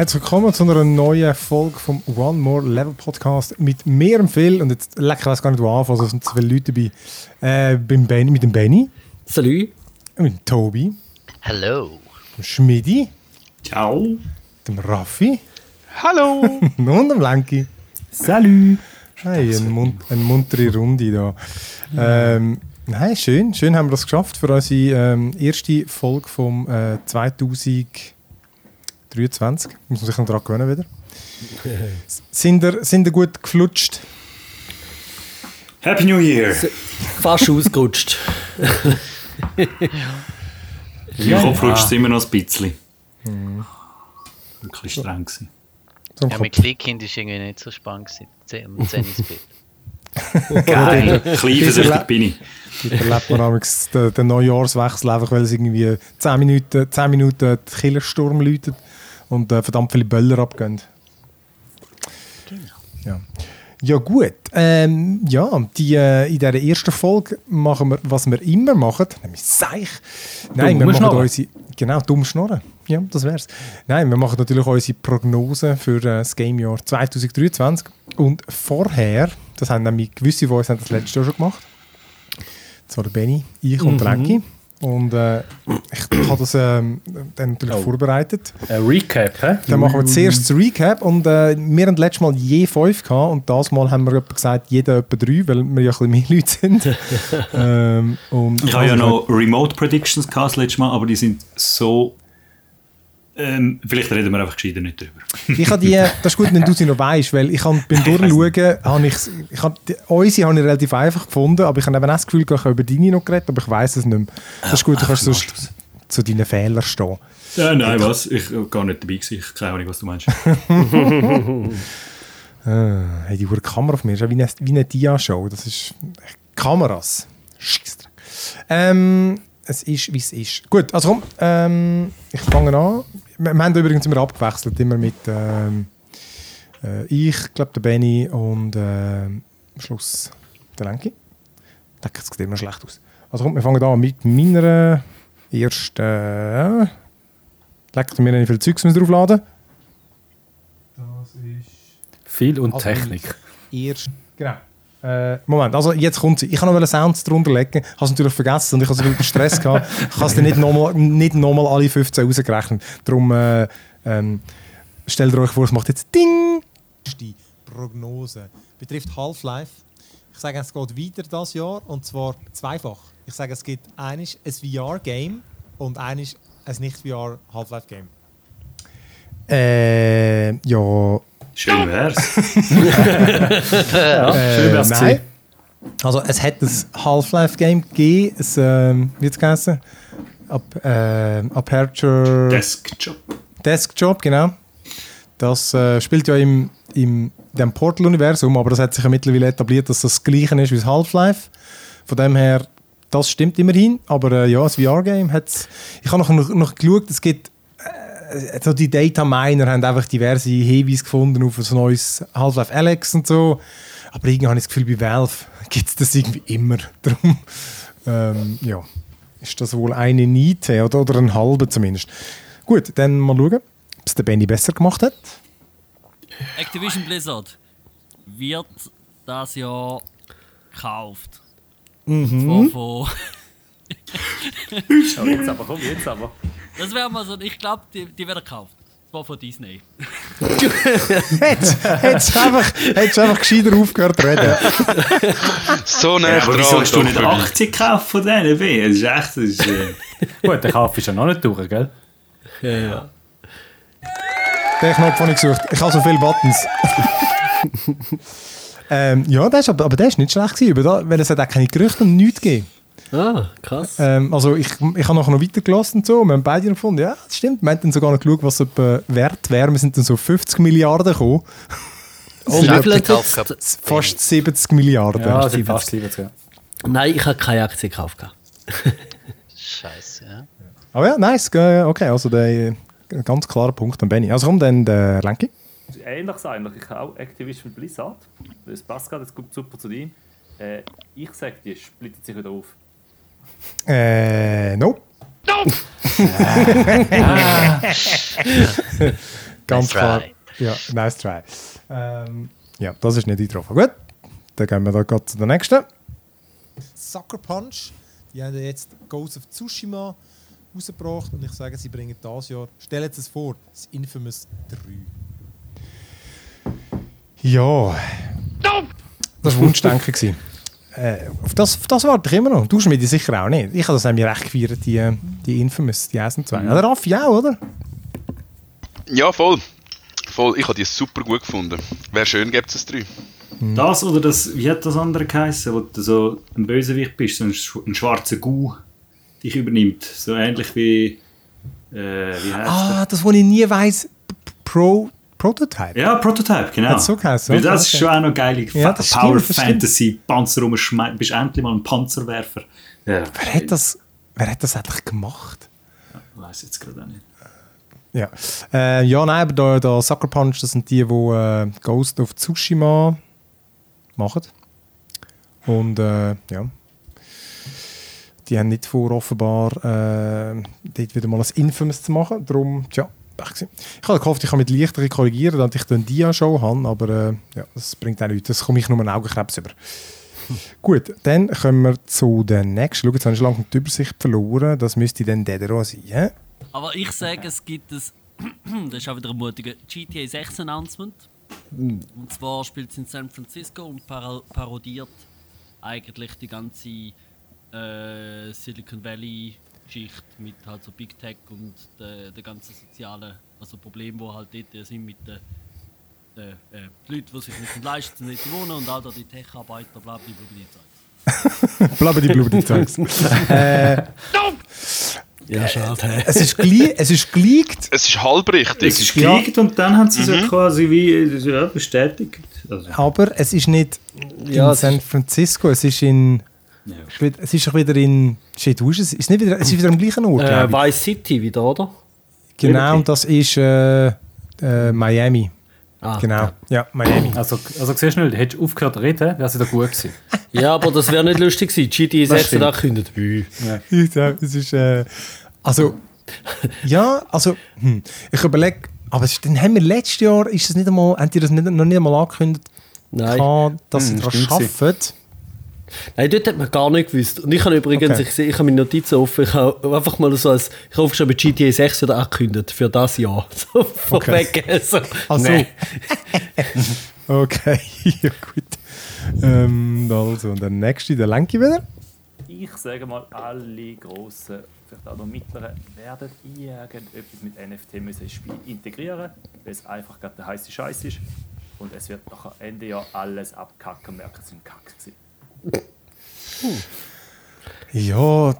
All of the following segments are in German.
Herzlich willkommen zu einer neuen Folge vom One More Level Podcast mit mir und Phil. Und jetzt, lecker, ich weiß gar nicht, wo anfangen, es sind zu viele Leute dabei. Äh, beim Benny, mit dem Benny, Salut. mit dem Tobi, Hello. dem Schmidi, Ciao. dem Raffi Hallo. und dem Lenki. Salut. Hey, eine, mun eine muntere Runde da. Ähm, nein, schön, schön haben wir das geschafft für unsere ähm, erste Folge vom äh, 2023. Muss man sich noch daran gewöhnen wieder. sind, ihr, sind ihr gut geflutscht? Happy New Year. Fast ausgerutscht. Im Kopf rutscht es immer noch ein bisschen. Ein bisschen streng gewesen. So Ja, mit Kleinkind ist irgendwie nicht so spannend gewesen. Zehn- Um 10 ins Bett. Geil. Eifersüchtig bin ich. Da erlebt man damals den, den Neujahrswechsel einfach, weil es irgendwie 10 Minuten, 10 Minuten der Killersturm läutet und äh, verdammt viele Böller abgehen. Ja. Ja gut, ähm, ja, die, äh, in dieser ersten Folge machen wir, was wir immer machen, nämlich Seich. Nein, wir Dumm machen Schnorren. unsere, genau, dumm Schnorren. Ja, das wär's. Nein, wir machen natürlich unsere Prognose für äh, das Gamejahr 2023 und vorher, das haben nämlich gewisse von uns haben das letztes Jahr schon gemacht, das war der Benny, ich und der Lenki. Und äh, ich habe das ähm, dann natürlich Oh. vorbereitet. Ein Recap, hä? Dann machen wir zuerst das Recap und äh, wir haben letztes Mal je fünf gehabt und das Mal haben wir gesagt, jeder etwa drei, weil wir ja ein bisschen mehr Leute sind. ähm, und Ich habe ja noch Remote Predictions gehabt das letzte Mal, aber die sind so. Ähm, vielleicht reden wir einfach gescheiter nicht drüber. Ich habe die, das ist gut, wenn du sie noch weißt, weil ich habe beim Durchschauen, habe ich, ich habe, unsere habe ich relativ einfach gefunden, aber ich habe eben auch das Gefühl, ich habe über deine noch geredet, aber ich weiß es nicht mehr. Das ist gut, du kannst sonst zu deinen Fehlern stehen. Ja, nein, was? Ich war gar nicht dabei. Gewesen. Ich keine Ahnung, was du meinst. Äh, hey, die hure Kamera auf mir ist ja wie eine, wie eine Dia-Show. Das ist Kameras. Scheissdreck. Ähm, es ist, wie es ist. Gut, also komm, ähm, ich fange an. Wir, wir haben übrigens immer abgewechselt, immer mit ähm, äh, ich, glaube der Benny und äh, am Schluss der Lenki. Das sieht immer schlecht aus. Also komm, wir fangen an mit meiner ersten... Äh, Leckt mir nicht viel Zeugs müssen draufladen. Das ist... Viel und Also, Technik. Erst, genau. Äh, Moment, also jetzt kommt sie. Ich kann noch Sounds drunter legen, habe es natürlich vergessen und ich habe so viel Stress gehabt. Ich habe es nicht nochmal nicht noch mal alle 15 rausgerechnet. Darum äh, ähm, stellt euch vor, es macht jetzt Ding. Die Prognose betrifft Half-Life. Ich sage, es geht weiter das Jahr und zwar zweifach. Ich sage, es gibt eines ein VR-Game und eines ein nicht-VR Half-Life-Game. Äh, ja, Schön wär's. Ja, schön wär's Äh, gewesen. nein. Also es hat ein Half-Life-Game gegeben, ein, ähm, wie hat es geheißen? Ap äh, Aperture Deskjob. Deskjob, genau. Das äh, spielt ja im, im dem Portal-Universum, aber das hat sich ja mittlerweile etabliert, dass das das gleiche ist wie das Half-Life. Von dem her, das stimmt immerhin, aber äh, ja, das VR-Game hat Ich habe noch, noch, noch geschaut, es gibt äh, so die Data Miner haben einfach diverse Hinweise gefunden auf ein neues Half-Life Alex und so. Aber irgendwie habe ich das Gefühl, bei Valve gibt es das irgendwie immer. Darum, ähm, ja, ist das wohl eine Niete oder, oder ein halber zumindest. Gut, dann mal schauen, ob es der Benny besser gemacht hat. Activision Blizzard wird das Jahr gekauft. Und zwar von. Oh, jetzt aber, komm, jetzt aber. Das wäre mal so, ich glaube, die, die werden gekauft. Und zwar von Disney. Hättest hättest einfach, hättest einfach gescheiter aufgehört zu reden. So nah Ja, aber wieso hast du nicht doch, wirklich. Aktien gekauft von denen? B? Das ist echt. Das ist, äh, Gut, der Kauf ist ja noch nicht durch, gell? Ja, ja. Den Knopf habe ich gesucht. Ich habe so viele Buttons. ähm, ja, der ist, aber, aber der ist nicht schlecht gewesen, weil es hat auch keine Gerüchte und nichts gegeben. Ah, krass. Ähm, also ich, ich habe nachher noch weitergelassen und so. Wir haben beide noch gefunden, ja, das stimmt. Wir haben dann sogar noch geschaut, was etwa wert wäre. Wir sind dann so 50 Milliarden gekommen. Oh? Fast 70 Milliarden. Ja, sind fast 70. ja. Nein, ich habe keine Aktie gekauft. Scheiße, ja. Aber ja, nice. äh, Okay, also der äh, ganz klarer Punkt an Benny. Also komm, dann der Lenki. Ähnliches eigentlich. Ich habe auch Activision Blizzard. Das passt gerade, das kommt super zu dir. Äh, ich sage dir, splittet sich wieder auf. Äh, no. Ganz Nice klar. try. Ja, nice try. Ähm, ja, das ist nicht eingetroffen. Gut, dann gehen wir da gerade zu der nächsten. Sucker Punch. Die haben jetzt Ghost of Tsushima rausgebracht und ich sage, sie bringen das Jahr, stellen Sie es vor, das Infamous 3. Ja. Das war Wunschdenken. Äh, auf, das, auf das warte ich immer noch. Du Schmiedi sicher auch nicht. Ich habe das nämlich recht gefeiert, die, die Infamous, die ersten zwei. Ja, der Raffi auch, oder? Ja, voll. Voll. Ich habe die super gut gefunden. Wäre schön, gibt es drei. Das oder das, wie hat das andere geheißen, wo du so ein Bösewicht bist, so ein, sch- ein schwarzer Gu dich übernimmt. So ähnlich wie. Äh, wie heißt Ah, das, was ich nie weiss, P- Pro, Prototype. Ja, Prototype, genau. Hat's so geheißen, Weil das ist schon auch noch geil. Ja, Power stimmt. Fantasy, Panzer rumschmeißen, bist endlich mal ein Panzerwerfer. Ja, Wer hat das, wer hat das eigentlich gemacht? Ich weiß jetzt gerade auch nicht. Ja, äh, ja nein, aber der, der Sucker Punch, das sind die, die äh, Ghost of Tsushima machen. Und äh, ja, die haben nicht vor, offenbar äh, dort wieder mal ein Infamous zu machen. Darum, tja, Pech gewesen. Ich habe gehofft, ich kann mit Lichter korrigieren, dass ich dann die Show habe, aber äh, ja, das bringt auch nichts. Das komme ich nur einen Augenkrebs über. Gut, dann kommen wir zu der nächsten. Schau, jetzt habe ich schon lange die Übersicht verloren. Das müsste dann Dedero sein. hä? Aber ich sage, es gibt es, das ist auch wieder ein mutiger GTA 6 Announcement. Hm. Und zwar spielt es in San Francisco und para parodiert eigentlich die ganze äh, Silicon Valley Geschichte mit halt so Big Tech und der, der ganzen sozialen also Problem, wo halt dort sind mit den äh, äh, die Leute, die sich nicht leisten, nicht wohnen und all da die Tech-Arbeiter, bla bla bla, bla, bla. Blabber die Blumen Zeugs. äh, Ja, schade. hä? es ist gleich, es ist geleakt. Es ist halbrichtig. Es ist geleakt und dann haben sie es ja quasi wie ja, bestätigt. Also, Aber es ist nicht Ja, in San Francisco, es ist in. Ja. ist Es ist doch wieder in. Shit, wo ist es? Ist nicht wieder, es ist wieder am gleichen Ort. Äh. Vice City wieder, oder? genau, und das ist äh, äh, Miami. Ah, Genau. Ja, Miami. Also, also siehst du nicht, hättest du aufgehört zu reden, wäre es wieder gut gewesen. Ja, aber das wäre nicht lustig gewesen. 6 hat stimmt. angekündigt. Ui. Ich glaub, es ist. Äh, also. Ja, also. Hm, ich überlege. Aber es ist, dann haben wir letztes Jahr, ist das nicht einmal, haben die das nicht, noch nicht einmal angekündigt, Nein. gehabt, dass sie Hm, daran stimmt arbeiten? Nein, dort hat man gar nicht gewusst. Und ich habe übrigens, Okay. ich, ich habe meine Notizen offen, ich habe einfach mal so als, ich habe aufgeschrieben, GTA 6 wird angekündigt für das Jahr. So vorweg. So. Ach so. Nee. Okay, ja gut. Ähm, also, und der nächste, der Lenki wieder. Ich sage mal, alle grossen, vielleicht auch noch mittleren, werden irgendetwas mit NFT müssen ins Spiel integrieren, weil es einfach gerade der heiße Scheiß ist. Und es wird nachher Ende Jahr alles abkacken, merken sie im Kack gewesen. Ja,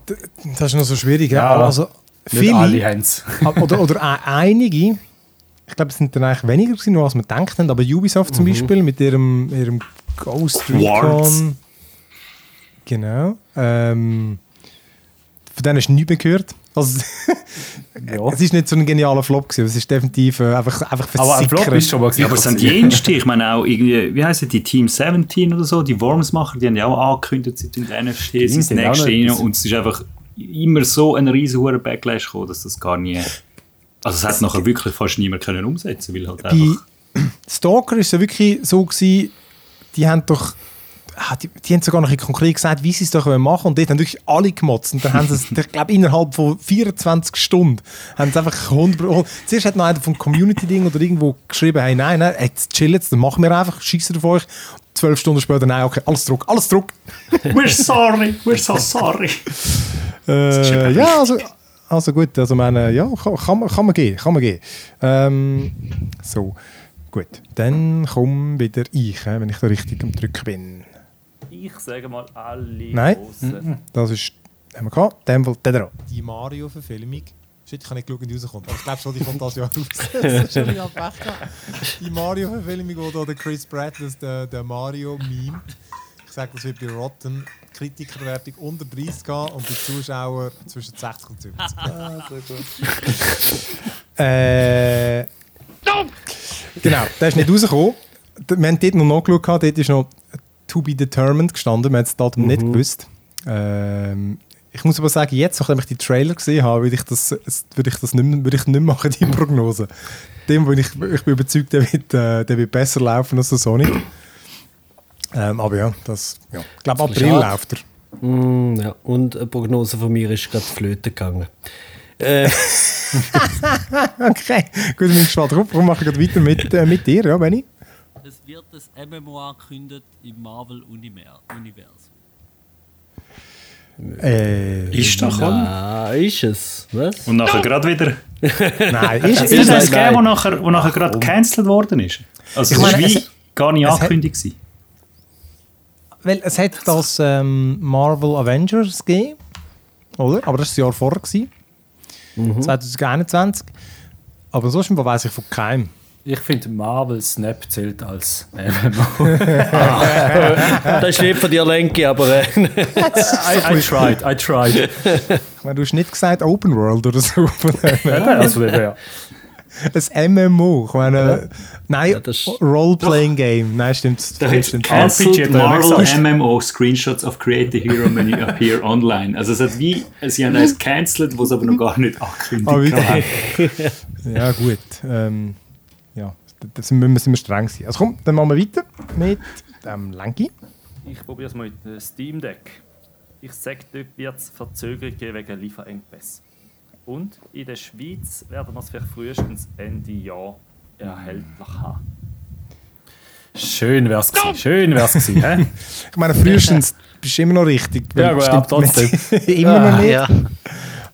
das ist noch so schwierig. Ja. Also, alle viele, haben es. oder, oder ein- einige, ich glaube, es sind dann eigentlich weniger gewesen, als man denkt haben, aber Ubisoft zum Beispiel mit ihrem, ihrem Ghost. Recon. Genau. Ähm, von denen hast du nichts mehr gehört. Also, Es ist nicht so ein genialer Flop gewesen, es ist definitiv äh, einfach, einfach Aber ein Flop versickert. ist schon mal Ja, aber es sind jenste, ich meine auch irgendwie, wie heißen die, Team 17 oder so, die Worms-Macher, die haben ja auch angekündigt, sie tun die ins die haben auch nächste rein und es ist einfach immer so ein riesen hoher Backlash gekommen, dass das gar nie, also es hat nachher wirklich fast niemand können umsetzen, weil halt Bei einfach, Stalker ist es ja wirklich so gewesen, die haben doch die, die haben sogar noch konkret gesagt, wie sie es doch machen wollen. Und dort haben wirklich alle gemotzt. Und dann haben sie es, ich glaube, innerhalb von 24 Stunden haben sie einfach 100... oh, Zuerst hat noch einer vom Community-Ding oder irgendwo geschrieben, hey, nein, nein, jetzt chill jetzt, dann machen wir einfach, schießen auf euch. Zwölf Stunden später, nein, okay, alles zurück, alles zurück. we're sorry, we're so sorry. Äh, ja, also, also gut, also meine, ja, kann, kann, man, kann man gehen, kann man gehen. Ähm, so, gut, dann komme wieder ich, äh, wenn ich da richtig am Drücken bin. Ich sage mal, alle Nein. grossen. Das ist, haben wir gehabt, der dran. Die Mario-Verfilmung. Shit, ich habe nicht geschaut, wenn die rauskommt. Aber ich glaube schon, die kommt das Jahr raus. das ist schon. Die Mario-Verfilmung, wo da der Chris Pratt, das, der, der Mario-Meme. Ich sage, das wird bei Rotten Kritikerwertung unter 30 gehen und bei Zuschauern zwischen 60 und 70. Äh, genau, der ist nicht rausgekommen. Wir haben dort noch nachgeschaut, dort ist noch «To be determined» gestanden, wir haben das Datum nicht gewusst. Ähm, Ich muss aber sagen, jetzt, nachdem ich die Trailer gesehen habe, würde ich das, es- würde ich das nicht, mehr- würde ich nicht machen, die Prognose. Dem, wo ich, ich bin überzeugt, der wird, äh, der wird besser laufen als der Sonic. Ähm, aber ja, das, ja. ich glaube, April läuft er. Mm, ja. Und eine Prognose von mir ist gerade flöten gegangen. Äh, Okay, gut, ich bin gespannt. Darum mache ich gerade weiter mit, äh, mit dir, ja, Benni? Es wird ein MMO angekündigt im Marvel-Universum. Äh, Ist doch, oder? ah, ist es. Was? Und nachher gerade wieder. nein, ist es Ist das nein, eins gegeben, wo nein. nachher, wo nachher gerade gecancelt worden ist? Also, Ich das meine, es- gar nicht es hat- angekündigt. gewesen. Weil es hat das ähm, Marvel Avengers gegeben, oder? Aber das war das Jahr vorher. Gewesen, 2021. Aber sonst weiß ich von keinem. Ich finde, Marvel Snap zählt als MMO. Das ist lieb von dir, Lenki, aber äh, I, I tried, I tried. Ich meine, du hast nicht gesagt Open World oder so. Eben, also, ja. Ein MMO. Ich meine, nein, Ja, das- Role-Playing Game. Nein, stimmt. Da stimmt. RPG ja Marvel. MMO Screenshots of Create a Hero you appear online. Also es hat wie, sie haben eins cancelled, was aber noch gar nicht angekündigt Ah, haben. Ja, gut. Ähm, ja, da sind wir, streng sein. Also komm, dann machen wir weiter mit dem Lenki. Ich probiere es mal mit dem Steam Deck. Ich sage, dort wird es Verzögerungen geben wegen Lieferengpässe. Und in der Schweiz werden wir es vielleicht frühestens Ende Jahr erhältlich haben. Schön wär's gewesen. Schön wär's gewesen. hä? Ich meine, frühestens bist du immer noch richtig. Ja, gut, stimmt aber trotzdem. nicht. immer noch nicht. Ja,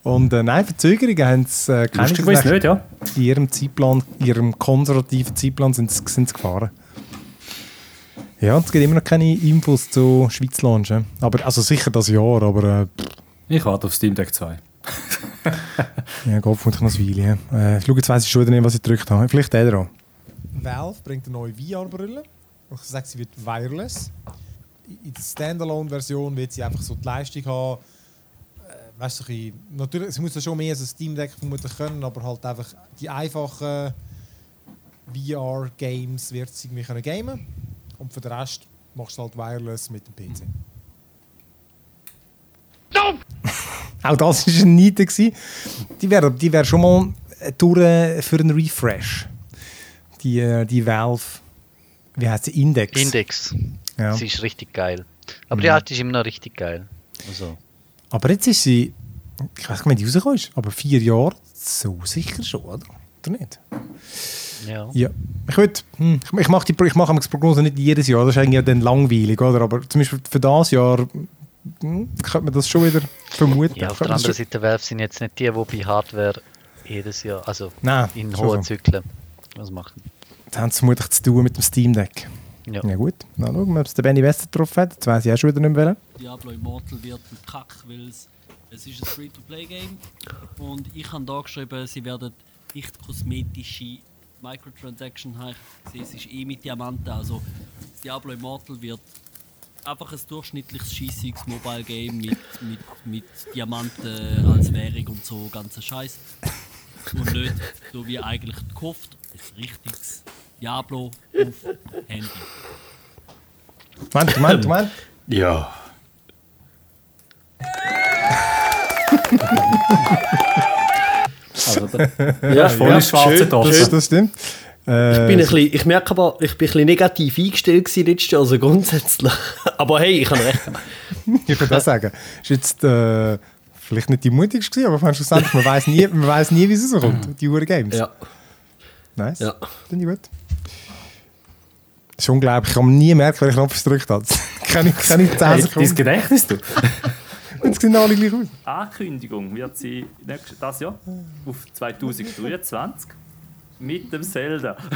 Und äh, nein, Verzögerungen haben sie äh, keine. Lustig weiß nicht, ja. In ihrem Zeitplan, in ihrem konservativen Zeitplan sind sie, gefahren. Ja, es gibt immer noch keine Infos zu Schweiz launchen. Aber, also sicher das Jahr, aber äh, Ich warte auf Steam Deck 2. ja, Gott, noch ein Weile. Äh, ich schaue jetzt weiss ich schon wieder nicht, was ich gedrückt habe. Vielleicht der dran. Valve bringt eine neue VR-Brille. Ich sage, sie wird wireless. In der Standalone-Version wird sie einfach so die Leistung haben. Weißt du, ein natürlich, sie muss ja schon mehr als ein Steam Deck vermutlich können, aber halt einfach die einfachen VR-Games wird sie irgendwie können gamen. Und für den Rest machst du halt wireless mit dem PC. Auch das war ein gewesen. Die wäre die wär schon mal äh, durch äh, für einen Refresh. Die, äh, die Valve, wie heißt sie? Index. Index. Ja. Sie ist richtig geil. Aber die alte ist immer noch richtig geil. Also, Aber jetzt ist sie, ich weiß nicht, wie die rausgekommen ist, aber vier Jahre, so sicher schon, oder? Oder nicht? ja. Ja. Ich würde, hm, ich, ich mache die, ich mache die Prognose nicht jedes Jahr, das ist eigentlich dann langweilig, oder? Aber zum Beispiel für das Jahr hm, könnte man das schon wieder vermuten. ja, auf der anderen Seite, Valve sind jetzt nicht die, die bei Hardware jedes Jahr, also Nein, in hohen so. Zyklen was machen. Das haben sie vermutlich zu tun mit dem Steam Deck. Ja. Ja gut, dann schauen wir, ob es der Benny Wester drauf hat. Jetzt weiss ich auch schon wieder nicht mehr. Diablo Immortal wird ein Kack, weil es, es ist ein Free-to-Play-Game und ich habe da geschrieben, sie werden nicht kosmetische Microtransaction haben. Es ist eh mit Diamanten, also das Diablo Immortal wird einfach ein durchschnittliches schießiges Mobile Game mit, mit, mit Diamanten als Währung und so ganzer Scheiß und nicht so wie eigentlich gehofft ein richtiges Diablo auf Handy. Moment, Moment, Moment. Ja. Also, da, ja, voll ja, schwarze schön, Tasse. Das, stimmt. Äh, Ich, bin ein bisschen, ich merke aber, ich bin ein bisschen negativ eingestellt gewesen letztes Jahr, also grundsätzlich. Aber hey, ich habe recht. ich würde auch sagen, ist jetzt äh, vielleicht nicht die mutigste gewesen, aber schlussendlich, man weiß nie, man weiß nie, wie es rauskommt, die Uhr Games. Ja, Nice. ja. Finde ich gut. Das ist unglaublich. Ich mir nie merken, welchen Knopf ich gedrückt habe. keine, keine 10 hey, dein Sekunden. Gedächtnis, du. Und es sehen alle gleich aus. Ankündigung wird sie nächstes das Jahr auf 2023 mit dem Zelda.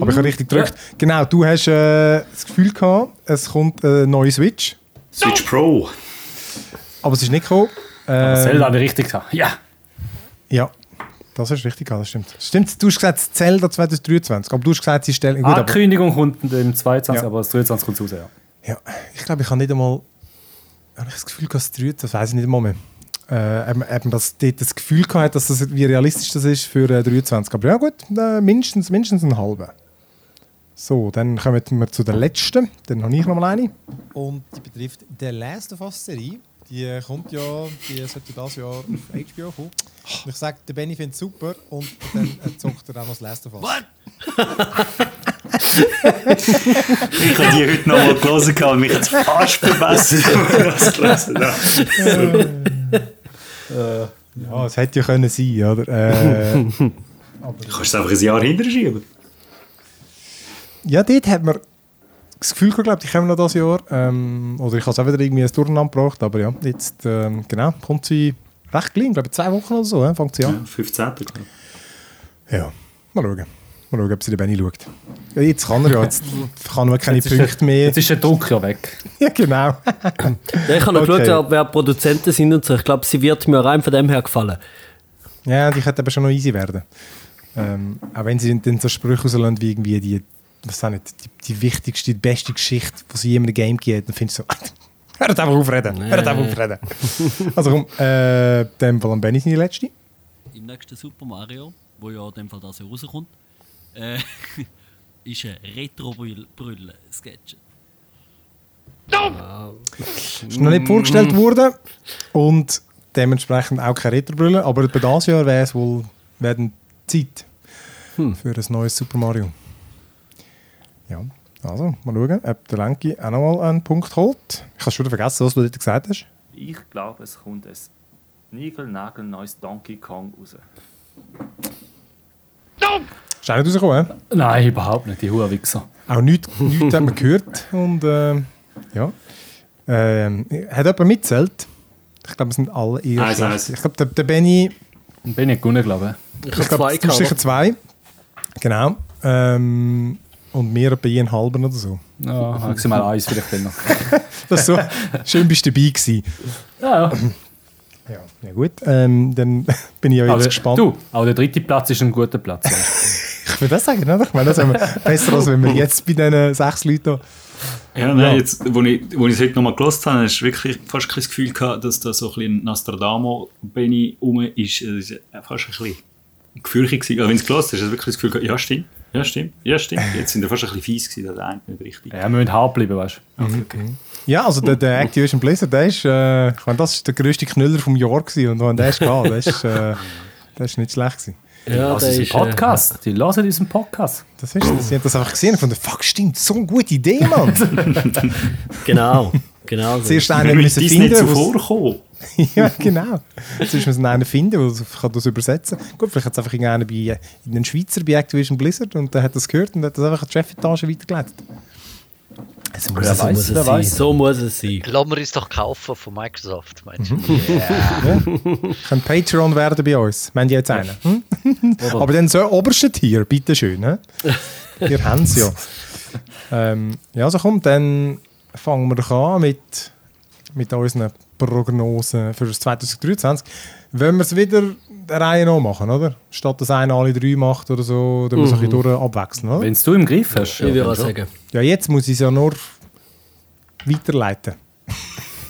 Aber ich habe richtig gedrückt. Genau, du hast äh, das Gefühl gehabt, es kommt eine neue Switch. Switch Pro. Aber es ist nicht gekommen. Aber Ähm, Zelda habe ich richtig gesagt. Ja. Ja, das ist richtig, das stimmt. Stimmt, du hast gesagt Zelda 2023, aber du hast gesagt, sie stellen... Gut, aber, Ankündigung kommt im 22, Ja. aber das 23 kommt raus, ja. ja, ich glaube, ich habe nicht einmal... Habe ich das Gefühl, dass es 23, das weiß ich nicht einmal mehr. Äh, eben, eben, dass dort das Gefühl gehabt, dass das, wie realistisch das ist für äh, 23. Aber ja gut, äh, mindestens, mindestens einen halben. So, dann kommen wir zu der letzten. Dann habe ich noch mal eine. Und die betrifft The Last of Us Serie. Die kommt ja, die sollte das Jahr auf HBO kommen. Und ich sage, der Benny findet es super und dann äh, zockt er auch noch das Last of Us. What? Ich habe die heute noch mal gelesen und mich jetzt fast verbessert, ich das gelesen habe. Ja, es hätte ja können sein, oder? Äh, Du kannst es einfach ein Jahr hinterher schieben. ja, dort hat man das Gefühl gehabt, ich komme noch das Jahr. Ähm, oder ich habe es auch wieder irgendwie ein Durcheinander gebracht, aber ja, jetzt ähm, genau, kommt sie recht klein, glaube ich, zwei Wochen oder so, fängt sie an. Ja, 15. glaube Ja, mal schauen. Mal schauen, ob sie den Benny schaut. Ja, jetzt kann er ja, jetzt kann er keine Jetzt ist, Punkte der, mehr. jetzt ist der Druck ja weg. Ja, genau. Ja, ich habe noch Okay. geschaut, wer Produzenten sind und so. Ich glaube, sie wird mir rein von dem her gefallen. Ja, die könnte aber schon noch easy werden. Ähm, auch wenn sie dann so Sprüche rauslassen, wie irgendwie die, was auch nicht, die, die wichtigste, die beste Geschichte, die sie je in einem Game gibt, dann findest du so, hört einfach aufreden, hört einfach aufreden. also komm, äh, in dem Fall am Benny seine letzte. Im nächsten Super Mario, wo ja in dem Fall das Jahr rauskommt, äh, ist ein Retro-Brille-Sketch. Ist noch nicht vorgestellt worden und dementsprechend auch keine Retrobrille, aber bei dieses Jahr wäre es wohl werden Zeit für ein neues Super Mario. Ja, also mal schauen, ob der Lenki auch noch mal einen Punkt holt. Ich habe schon vergessen, was du dort gesagt hast. Ich glaube, es kommt ein niegelnagelneues Donkey Kong raus. Ist auch nicht rausgekommen, hä? Nein, überhaupt nicht, die Hurenwichser. Auch nichts, nichts hat man gehört. Und äh, ja. Ähm, hat jemand mitzählt? Ich glaube, es sind alle eher Eins, eins. Ich glaube, der, der Benny, bin ich gewonnen, glaube Ich ich habe glaube, zwei du hast sicher zwei. Genau. Ähm, und wir je einen halben oder so. ich. Ja, ich mal eins vielleicht dann noch. Das so. Schön bist du dabei gewesen. Ja, ja. Ja, ja gut. Ähm, dann bin ich ja jetzt Aber gespannt. du, auch der dritte Platz ist ein guter Platz. Ich würde das sagen, oder? Ich meine, das haben wir besser, als wenn wir jetzt bei diesen sechs Leuten Ja, nein, jetzt, wo ich, wo ich es heute nochmal gelesen habe, hast du wirklich fast kein Gefühl gehabt, dass da so ein bisschen Nostradamo-Benny rum ist. Es ist fast ein bisschen gefürchtig gewesen. Also, wenn du es gelesen hast, hast du wirklich das Gefühl gehabt, ja stimmt, ja stimmt, ja stimmt. Jetzt sind wir fast ein bisschen fies gewesen, das eine nicht richtig. Ja, wir müssen hart bleiben, weißt du. Okay, okay. Ja, also der, der Activision Blizzard, der ist, äh, ich meine, das ist der grösste Knüller vom Jahr gewesen. Und wenn der ist gegangen, das ist, äh, das ist nicht schlecht gewesen. Ja, Das der ist ein äh, Podcast. Die hören unseren Podcast. Das ist, sie haben das einfach gesehen von der Fuck, stimmt, so eine gute Idee, Mann. Genau, genau. So. Zuerst einen müssen finden, zuvorkommen. ja, genau. Zuerst müssen einen finden, der kann das übersetzen Gut, vielleicht hat es einfach irgendeiner bei einen Schweizer bei Activision Blizzard und der hat das gehört und hat das einfach an die Chefetage weitergeleitet. Also muss es so, weiß, muss es sein. so muss es sein. Lassen wir uns doch kaufen von Microsoft, meinst du? Können Patreon werden bei uns. Die jetzt einen? Hm? Aber dann so oberste Tier, bitteschön. Wir haben es ja. Ähm, ja, also komm, dann fangen wir doch an mit, mit unseren Prognosen für das 2023. Wollen wir es wieder der Reihe noch machen, oder? Statt dass einer alle drei macht oder so, dann muss man ein bisschen durch abwechseln, oder? Wenn es du im Griff hast. Ich würde sagen. Ja, jetzt muss ich es ja nur weiterleiten.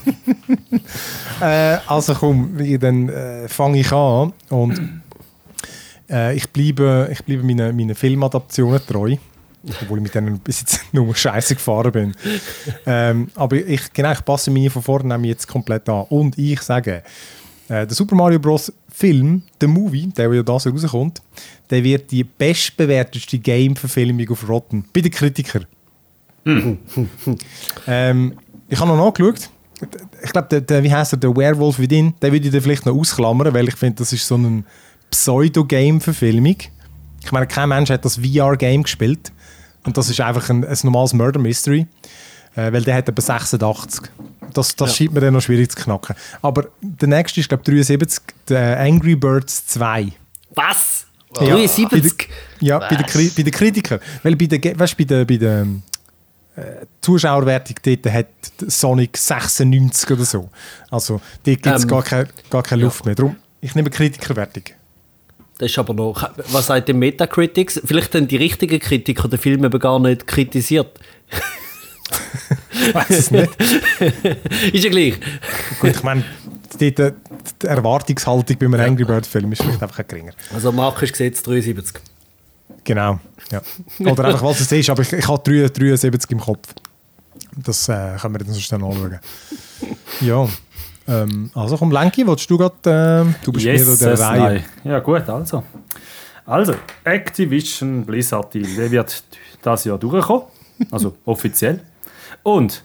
äh, also komm, ich- dann äh, fange ich an und äh, ich bleibe, ich bleibe meinen meine Filmadaptionen treu. Obwohl ich mit denen bis jetzt nur scheiße gefahren bin. ähm, aber ich, genau, ich passe meine von vorne jetzt komplett an. Und ich sage, äh, der Super Mario Bros. Film, der Movie, der der ja das rauskommt, der wird die bestbewertetste Game-Verfilmung auf Rotten. Bei den Kritikern. ähm, ich habe noch nachgeschaut. Ich glaube, der, der, wie heißt er, der Werewolf Within, den würde ich dann vielleicht noch ausklammern, weil ich finde, das ist so eine Pseudo-Game-Verfilmung. Ich meine, kein Mensch hat das VR-Game gespielt. Und das ist einfach ein, ein normales Murder Mystery. Äh, weil der hat etwa 86. Das, das scheint mir dann noch schwierig zu knacken. Aber der nächste ist, glaube ich, 73, der Angry Birds 2. Was? Ja. 73? Ja, bei den, Was? Kri bei den Kritikern. Weil bei der, weißt, bei der, bei der äh, Zuschauerwertung dort hat Sonic 96 oder so. Also dort gibt es Ähm, gar, keine, gar keine Luft mehr. Darum, ich nehme Kritikerwertung. Das ist aber noch. Was sagt der Metacritics? Vielleicht haben die richtigen Kritiker den Film eben gar nicht kritisiert. Ich weiß es nicht. ist ja gleich. Gut, ich meine, dort, äh, die Erwartungshaltung bei einem Angry Bird Film ist vielleicht einfach ein geringer. Also Markus sieht 73. Genau. Ja. Oder einfach, was es ist, aber ich, ich habe 3 73 im Kopf. Das äh, können wir dann sonst dann anschauen. Ja. Ähm, also komm, Lenki, willst du gerade, äh, du bist Yes, der Reihe. nein. Ja gut, also. Also, Activision Blizzard Deal, der wird das Jahr durchkommen. Also offiziell. Und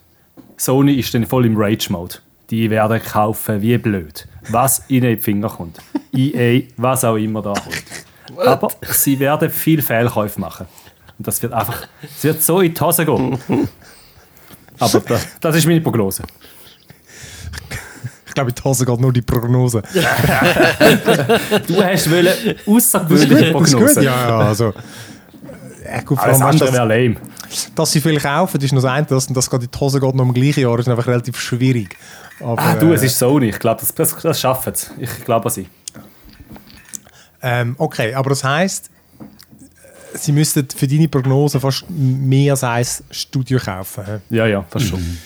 Sony ist dann voll im Rage-Mode. Die werden kaufen wie blöd. Was ihnen in die Finger kommt. EA, was auch immer da kommt. Aber sie werden viel Fehlkäufe machen. Und das wird einfach, es wird so in die Hose gehen. Aber das, das ist meine Prognose. Ich glaube, in die Hose geht nur die Prognose. Du hast wollen außergewöhnliche Das Prognose. ja, ja, also. Äh, gut, Alles andere wäre lame. dass, sie viel kaufen, ist noch das eine, dass, dass gerade in die Hose geht noch im gleichen Jahr, ist einfach relativ schwierig. Aber, Ah, du, es äh, ist Sony. Ich glaube, das, das, das schaffen sie. Ich glaube an sie. Ähm, okay, aber das heisst, sie müssten für deine Prognose fast mehr als ein Studio kaufen. Ja, ja, das schon.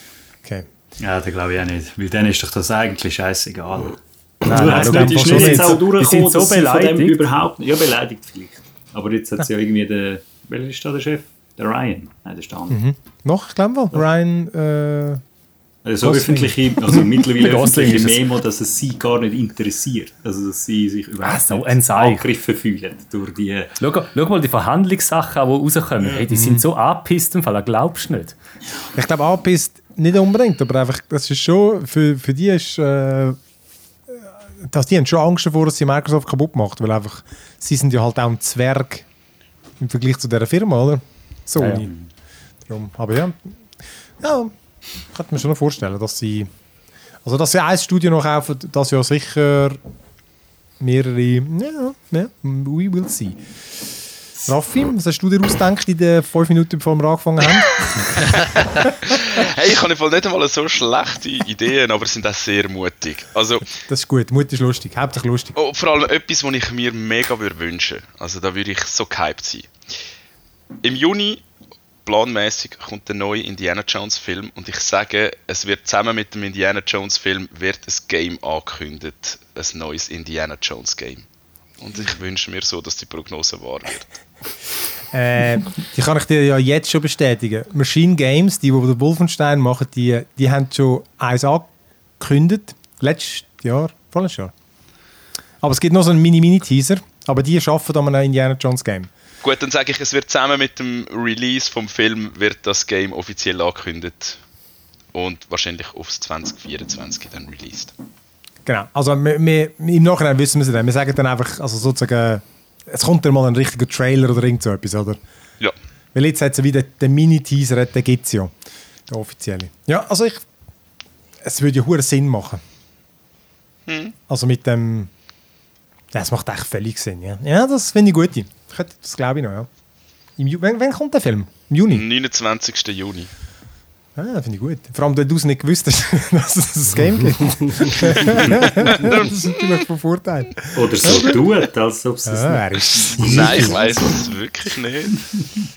Okay. Ja, das glaube ich auch nicht. Weil dann ist doch das eigentlich scheißegal. Nein, Du nein, glaubst ist nicht jetzt auch Die durchgekommen, so beleidigt. überhaupt nicht... Ja, beleidigt vielleicht. Aber jetzt hat es ja irgendwie der... Welcher ist da der Chef? Der Ryan. Nein, der ist der andere. Noch, ich glaube mal, Ryan. Äh, Also so Gosling. öffentliche, also mittlerweile öffentliche. Memo, dass es sie gar nicht interessiert. Also dass sie sich überhaupt so nicht angegriffen fühlen durch die... Schau, schau mal die Verhandlungssachen, die rauskommen. Hey, die sind so angepisst, im Fall, glaubst du nicht. ich glaube, angepisst nicht unbedingt, aber einfach, das ist schon, für, für die ist, äh, dass die haben schon Angst davor, dass sie Microsoft kaputt macht, weil einfach, sie sind ja halt auch ein Zwerg im Vergleich zu dieser Firma, oder? Sony. Ja, ja. Darum, aber ja, ja, ich könnte mir schon vorstellen, dass sie, also dass sie ein Studio noch kaufen, das ja sicher mehrere, ja, ja, we will see. Raffi, was hast du dir ausgedacht in den fünf Minuten, bevor wir angefangen haben? Hey, ich habe nicht einmal so schlechte Ideen, aber sind auch sehr mutig. Also, Das ist gut, Mut ist lustig, hauptsächlich lustig. oh, vor allem etwas, was ich mir mega würde wünschen. Also, da würde ich so gehypt sein. Im Juni, planmäßig, kommt der neue Indiana Jones Film und ich sage, es wird zusammen mit dem Indiana Jones Film wird ein Game angekündigt, ein neues Indiana Jones Game. Und ich wünsche mir so, dass die Prognose wahr wird. Äh, die kann ich dir ja jetzt schon bestätigen. Machine Games, die, die Wolfenstein machen, die, die haben schon eins angekündigt. Letztes Jahr, volles Jahr. Aber es gibt noch so einen Mini-Mini-Teaser. Aber die arbeiten an einem Indiana Jones Game. Gut, dann sage ich, es wird zusammen mit dem Release vom Film wird das Game offiziell angekündigt und wahrscheinlich aufs 2024 dann released. Genau. Also wir, wir, im Nachhinein wissen wir es dann. Wir sagen dann einfach, also sozusagen, es kommt dann mal ein richtiger Trailer oder irgend so etwas, oder? Ja. Weil jetzt hat es wieder den Mini-Teaser, den gibt es ja. Der offizielle. Ja, also ich. Es würde ja hure Sinn machen. Also mit dem. Ja, es macht echt völlig Sinn, ja. Ja, das finde ich gut. Ich könnte- Das glaube ich noch, ja. Im wann, wann kommt der Film? Im Juni? 29. Juni. Ah, finde ich gut. Vor allem, wenn du es nicht gewusst hast, dass es ein Game gibt. das ist natürlich von Vorteil. Oder so tut, als ob es das Ja, nicht... Nein, ich weiß es wirklich nicht.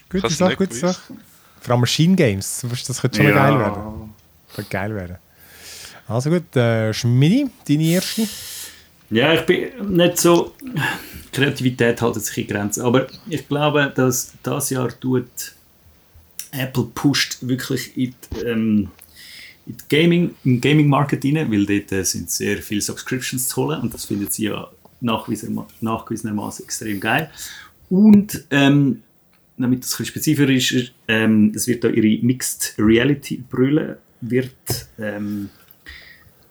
Gute Sache, nicht gute. Sache. Vor allem Machine Games, das das könnte schon mal Ja. geil werden. Könnte geil werden. Also gut, äh, Schmidi, deine erste. Ja, ich bin nicht so. Kreativität haltet sich in Grenzen. Aber ich glaube, dass das Jahr tut Apple pusht wirklich in die, ähm, in Gaming, im Gaming-Market rein, weil dort äh, sind sehr viele Subscriptions zu holen und das findet sie ja nachgewiesener- nachgewiesenermaßen extrem geil. Und ähm, damit das ein spezifischer ist, ähm, es wird da ihre Mixed Reality Brille wird ähm,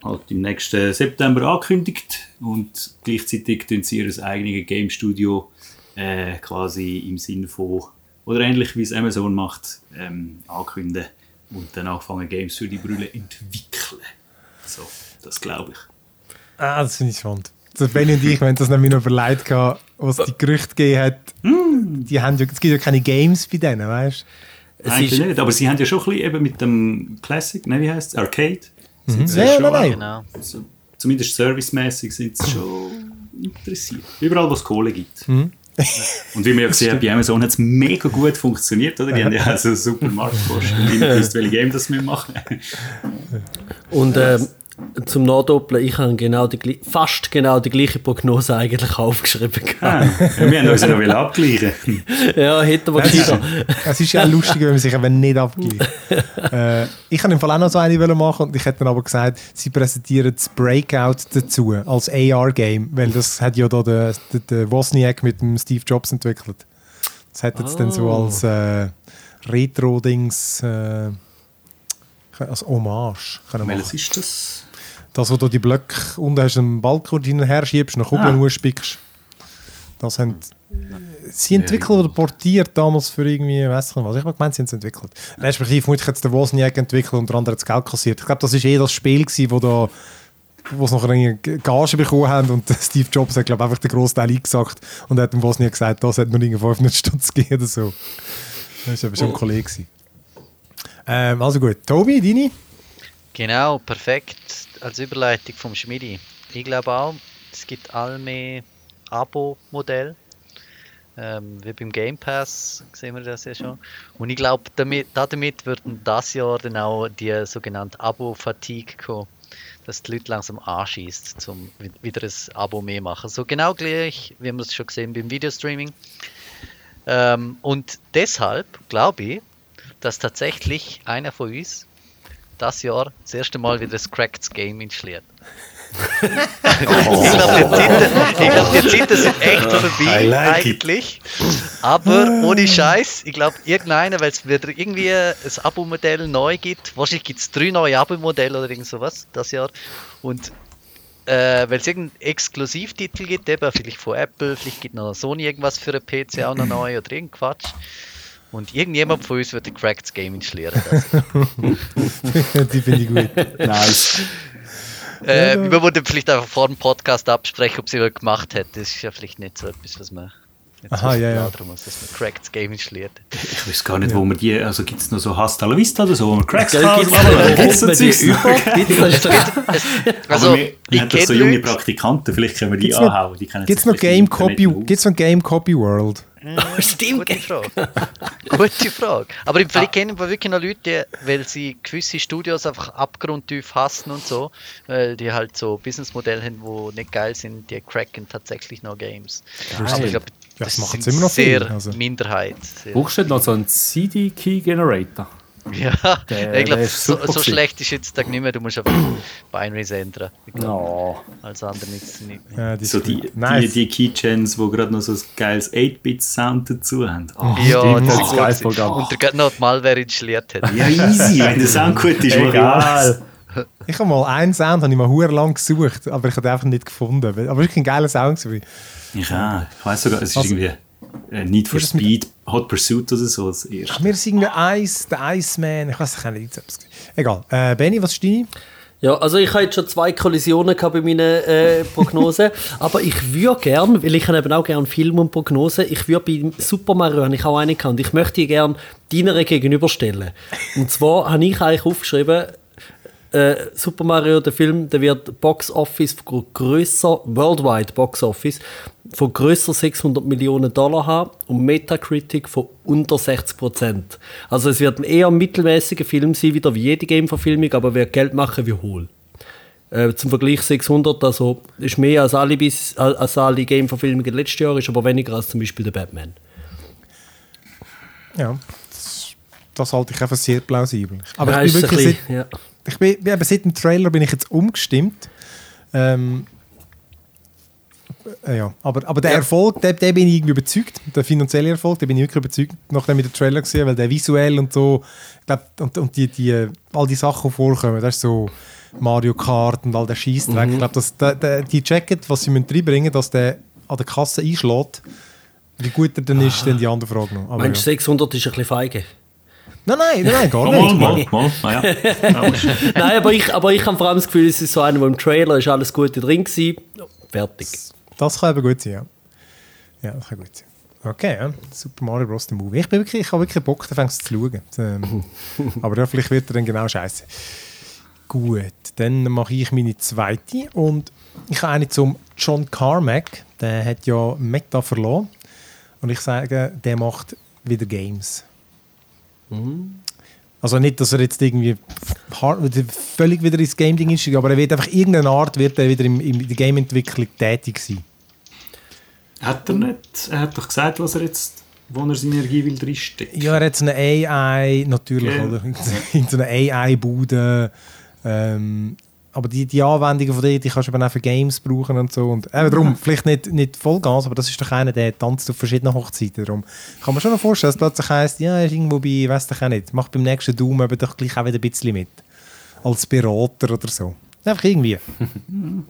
halt im nächsten September angekündigt und gleichzeitig tun sie ihr eigenes Game Studio äh, quasi im Sinn von oder ähnlich wie es Amazon macht ähm, ankündigen und dann anfangen Games für die Brille entwickeln. So, das glaube ich. Ah, das finde ich spannend. Das Benny und ich, haben das nämlich noch überlegt, gehabt, was die Gerüchte gegeben hat. Die haben ja, es gibt ja keine Games bei denen, weißt du? Eigentlich nicht, aber sie haben ja schon ein bisschen eben mit dem Classic, ne, wie heißt es, Arcade. sind sie Ja, schon nein, nein. Genau. Also, zumindest servicemäßig sind sie schon interessiert. Überall, wo es Kohle gibt. Mhm. Und wie wir ja gesehen haben, bei Amazon hat es mega gut funktioniert, oder? Die haben ja also super Marktforschung immer gewusst, welche Game das wir machen. Und ähm, zum Nachdoppeln, ich habe genau die, fast genau die gleiche Prognose eigentlich aufgeschrieben. Ah, ja, wir haben uns ja noch wieder abgleichen. ja, hätten wir gescheiter. es ist ja auch lustig, wenn man sich eben nicht abgleicht. äh, ich kann im Fall auch noch so eine wollen machen und ich hätte dann aber gesagt, sie präsentieren das Breakout dazu als AR-Game, weil das hat ja da der, der, der Wozniak mit dem Steve Jobs entwickelt. Das hätte jetzt dann so Oh. als äh, Retro-Dings, äh, als Hommage können machen. Welches ist das? Das, wo du die Blöcke unten hast, einen Balkon hin und her schiebst, nach Kugeln Ah. auspickst. Das haben sie entwickelt oder portiert damals für irgendwie, weiß ich was. Ich habe gemeint, sie haben es entwickelt. Respektive, vermutlich hat es der Wozniak entwickelt und der andere hat das Geld kassiert. Ich glaube, das war eh das Spiel, gewesen, wo da wo sie nachher eine Gage bekommen haben und Steve Jobs hat, glaube ich, einfach den Großteil eingesagt und hat dem Wozniak gesagt, das hat nur irgendwie 500 Stutz gegeben oder so. Das war aber schon ein Kollege. Ähm, also gut, Tobi, deine? Genau, perfekt als Überleitung vom Schmidi. Ich glaube auch, es gibt all mehr Abo-Modell. Ähm, wie beim Game Pass sehen wir das ja schon. Und ich glaube, damit, damit würden das Jahr dann auch die sogenannte Abo-Fatigue kommen, dass die Leute langsam anschießt, wi- wieder ein Abo mehr machen. So genau gleich, wie wir es schon gesehen beim Videostreaming. Ähm, und deshalb glaube ich, dass tatsächlich einer von uns das Jahr das erste Mal wieder das Cracked Game installiert. ich glaube, die, Zeiten- sind echt vorbei, like eigentlich. Aber ohne Scheiß, ich glaube, irgendeiner, weil es wieder irgendwie ein Abo-Modell neu gibt. Wahrscheinlich gibt es drei neue Abo-Modelle oder irgend sowas das Jahr. Und äh, weil es irgendeinen Exklusivtitel gibt, eben vielleicht von Apple, vielleicht gibt noch Sony irgendwas für einen PC auch noch neu oder irgend Quatsch. Und irgendjemand von uns wird ein Cracked Game installieren. Die finde ich gut. Nice. Äh, wir würden vielleicht einfach vor dem Podcast absprechen, ob sie was gemacht hat. Das ist ja vielleicht nicht so etwas, was man jetzt Aha, ja, ja. plaudern muss, dass man Cracked Game installiert. Ich weiß gar nicht, wo man die, also gibt es noch so Hasta la Vista oder so, wo man Cracks Gell, kann? oder da- gibt's das? Also, Aber wir, ich haben doch so junge Praktikanten, vielleicht können wir die Gibt's noch- anhauen. Die Gibt es noch Game Copy, gibt's noch Game Copy World? Stimmt. Gute Frage. Gute Frage. Aber im Fall kennen wir wirklich noch Leute, die, weil sie gewisse Studios einfach abgrundtief hassen und so, weil die halt so Businessmodelle haben, die nicht geil sind, die cracken tatsächlich noch Games. Aber ich glaube, das das sie immer noch sehr viel, also. Minderheit. Sehr. Brauchst du nicht noch so einen CD-Key-Generator? Ja, Der- ich glaube, so, so schlecht ist jetzt nicht mehr. Du musst einfach Binaries ändern. Ich No. als andere nicht. nicht. Ja, die So die, nice. die, die Keychains, die gerade noch so ein geiles 8-Bit-Sound dazu haben. Oh, Ja, stimmt, das das ist geil. Programm. Und der gerade noch die Malware installiert hat. Ja, easy, wenn der Sound gut ist. Egal. Ich habe mal einen Sound, habe ich mal hure lang gesucht, aber ich habe den einfach nicht gefunden. Aber wirklich ein geiler Sound. Ich, auch. ich weiß sogar, es ist Also- irgendwie Need for Speed, Hot Pursuit oder so. Das erste. Ach, mir ist irgendwie Ice, der Iceman, ich weiß nicht, etwas. Egal. Äh, Benny, was ist deine? Ja, also ich habe jetzt schon zwei Kollisionen gehabt bei meinen äh, Prognosen, aber ich würde gern, weil ich habe eben auch gerne Filme und Prognosen, ich würde bei Super Mario, habe ich auch eine gehabt, und ich möchte die gerne deiner gegenüberstellen. Und zwar habe ich eigentlich aufgeschrieben, äh, Super Mario, der Film, der wird Box Office von grösser, worldwide Box Office, von grösser 600 Millionen Dollar haben und Metacritic von unter 60 Prozent. Also es wird ein eher mittelmäßiger Film sein, wieder wie jede Game-Verfilmung, aber wird Geld machen wie Hohl. Äh, zum Vergleich 600, also ist mehr als alle, bis, als alle Game-Verfilmungen letztes Jahr, ist aber weniger als zum Beispiel der Batman. Ja, das, das halte ich einfach sehr plausibel. Aber Ja, ich bin wirklich bisschen- ja. seit, ich bin, eben seit dem Trailer bin ich jetzt umgestimmt. Ähm, äh, ja, aber, aber der Erfolg, der, der bin ich irgendwie überzeugt. Der finanzielle Erfolg, der bin ich wirklich überzeugt, nachdem ich den Trailer gesehen habe, weil der visuell und so, ich glaub, und, und die, die, all die Sachen, die vorkommen, das ist so Mario Kart und all der Scheißdreck. Ich glaube, dass der, der, die Jacket, was sie müssen reinbringen dass der an der Kasse einschlägt, wie gut er dann ist, dann die andere Frage noch. Aber Meinst du, ja. 600 ist ein bisschen feige? Nein, nein, nein, nein, gar Oh, mal, nicht. mal, mal. Ah, ja. Nein, aber ich, aber ich habe vor allem das Gefühl, es ist so einer, wo im Trailer ist alles Gute drin gewesen. Fertig. Das kann eben gut sein, ja. Ja, das kann gut sein. Okay, ja. Super Mario Bros. der Movie. Ich, bin wirklich, ich habe wirklich Bock, den fängst zu schauen. Ähm, aber ja, vielleicht wird er dann genau scheiße. Gut, dann mache ich meine zweite und ich habe eine zum John Carmack. Der hat ja Meta verloren. Und ich sage, der macht wieder Games. Also nicht, dass er jetzt irgendwie völlig wieder ins Game-Ding ist, aber er wird einfach irgendeine Art wird er wieder im, in der Game-Entwicklung tätig sein. Hat er nicht, er hat doch gesagt, was er jetzt, wo er seine Energie will drinstecken. Ja, er hat so eine AI, natürlich, Ja. oder? In so eine AI-Bude. Ähm, aber die, die Anwendungen von dir, die kannst du eben auch für Games brauchen und so. Und eben darum, vielleicht nicht, nicht Vollgas, aber das ist doch einer, der tanzt auf verschiedenen Hochzeiten. Darum kann man schon noch vorstellen, dass plötzlich heisst, ja, ist irgendwo bei, weiss ich auch nicht, macht beim nächsten Doom eben doch gleich auch wieder ein bisschen mit. Als Berater oder so. Einfach irgendwie.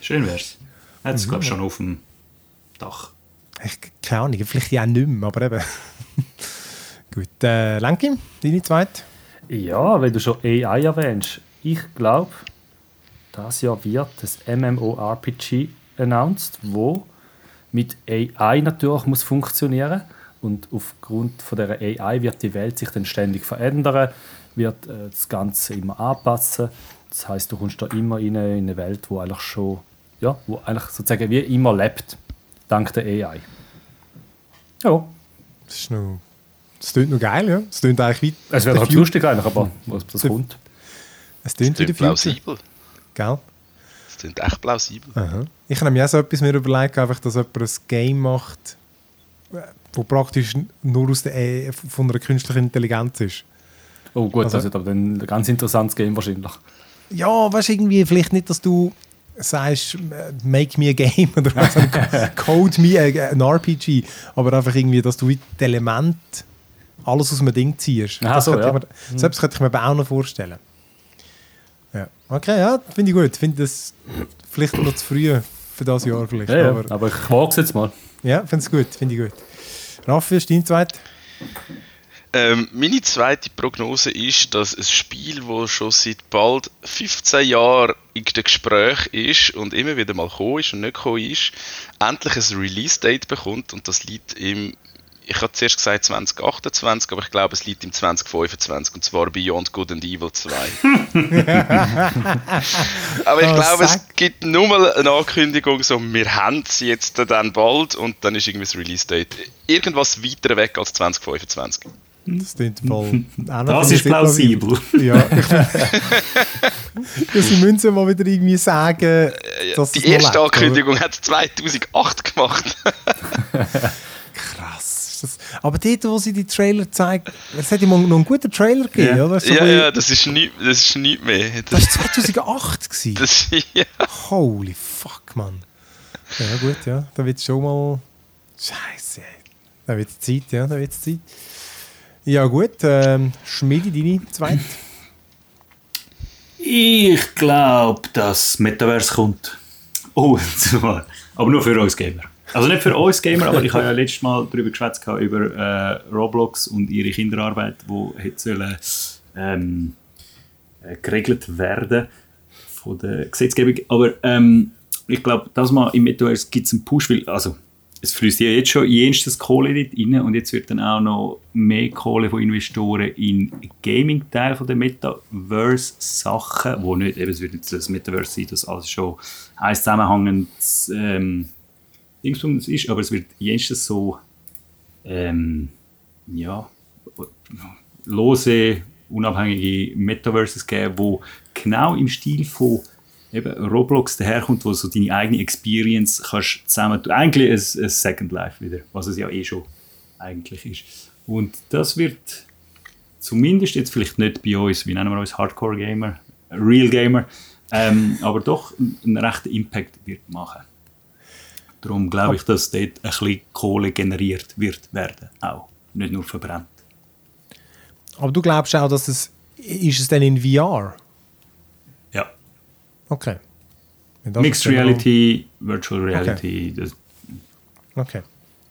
Schön wär's. Hat es, glaube ich, schon auf dem Dach. Ich, keine Ahnung, vielleicht ja auch nicht mehr, aber eben. Gut, äh, Lenki, deine zweite? Ja, weil du schon AI erwähnst. Ich glaube, das Jahr wird das MMORPG announced, wo mit AI natürlich muss funktionieren und aufgrund von der AI wird die Welt sich dann ständig verändern, wird äh, das Ganze immer anpassen. Das heißt, du kommst da immer in eine, in eine Welt, wo eigentlich schon, ja, wo eigentlich sozusagen wie immer lebt, dank der AI. Ja, Das ist noch. Das klingt noch geil, ja. Das klingt eigentlich weit. es wäre halt lustig eigentlich, aber was das kommt. Es klingt wie Das der klingt Future. plausibel. Gell? Das klingt echt plausibel. Aha. Ich habe mir auch so etwas mir überlegt, einfach, dass jemand ein Game macht, wo praktisch nur aus der, äh, von einer künstlichen Intelligenz ist. Oh gut, Also- das ist aber dann ein ganz interessantes Game wahrscheinlich. Ja, weißt du, irgendwie, vielleicht nicht, dass du sagst, make me a game oder was, code me a, ein RPG, aber einfach irgendwie, dass du die Elemente alles aus einem Ding ziehst. Aha, das so, könnte ja. mir, Selbst könnte ich mir aber auch noch vorstellen. Ja. Okay, ja, finde ich gut. Ich finde das vielleicht noch zu früh für das Jahr vielleicht. Ja, ja, aber, aber ich wage es jetzt mal. Ja, finde es gut, finde ich gut. Raffi, ist dein zweit? Ähm, meine zweite Prognose ist, dass ein Spiel, das schon seit bald 15 Jahren in den Gespräch ist und immer wieder mal gekommen ist und nicht gekommen ist, endlich ein Release-Date bekommt und das liegt im, ich habe zuerst gesagt 2028, aber ich glaube es liegt im 2025 und zwar Beyond Good and Evil 2. aber ich Oh, glaube, es gibt nur mal eine Ankündigung, so wir haben es jetzt dann bald und dann ist irgendwie das Release-Date irgendwas weiter weg als 2025. Das klingt voll. Das ist plausibel. Ja, ich ja, sie müssen mal wieder irgendwie sagen, dass Die es erste lebt, oder? Ankündigung hat 2008 gemacht. Krass. ist Das, aber dort, wo sie die Trailer zeigen, es hat immer noch einen guten Trailer gegeben, Ja. oder? So ja, ja, das ist nicht, das ist nicht mehr. Das war 2008. gewesen. das, ja. Holy fuck, Mann. Ja, gut, ja. Da wird schon mal. Scheiße. ey. Da wird Zeit, ja, da wird Zeit. Ja, gut. Ähm, Schmidi, deine zweite. Ich glaube, dass Metaverse kommt. Oh, zwar. aber nur für uns Gamer. Also nicht für uns Gamer, aber ich habe ja letztes Mal darüber geschwätzt über äh, Roblox und ihre Kinderarbeit, wo hätte sollen, ähm, äh, geregelt werden von der Gesetzgebung. Aber ähm, ich glaube, dass man im Metaverse gibt es einen Push, weil also es fließt ja jetzt schon jenstes Kohle dort rein und jetzt wird dann auch noch mehr Kohle von Investoren in Gaming-Teil der Metaverse-Sachen, wo nicht, eben, es wird nicht das Metaverse sein, das alles schon ein zusammenhängendes ähm, Dingsbums ist, aber es wird jenstes so ähm, ja, lose, unabhängige Metaverses geben, wo genau im Stil von eben Roblox daherkommt, wo so deine eigene Experience kannst zusammen tun. Eigentlich ein, ein Second Life wieder, was es ja eh schon eigentlich ist. Und das wird zumindest jetzt vielleicht nicht bei uns, wie nennen wir uns, Hardcore Gamer, Real Gamer, ähm, aber doch einen rechten Impact wird machen. Darum glaube ich, dass dort ein bisschen Kohle generiert wird werden, auch. Nicht nur verbrannt. Aber du glaubst auch, dass es. Ist es denn in VR? Ja. Okay. Ja, das Mixed Reality, Virtual Reality, das noch- Okay.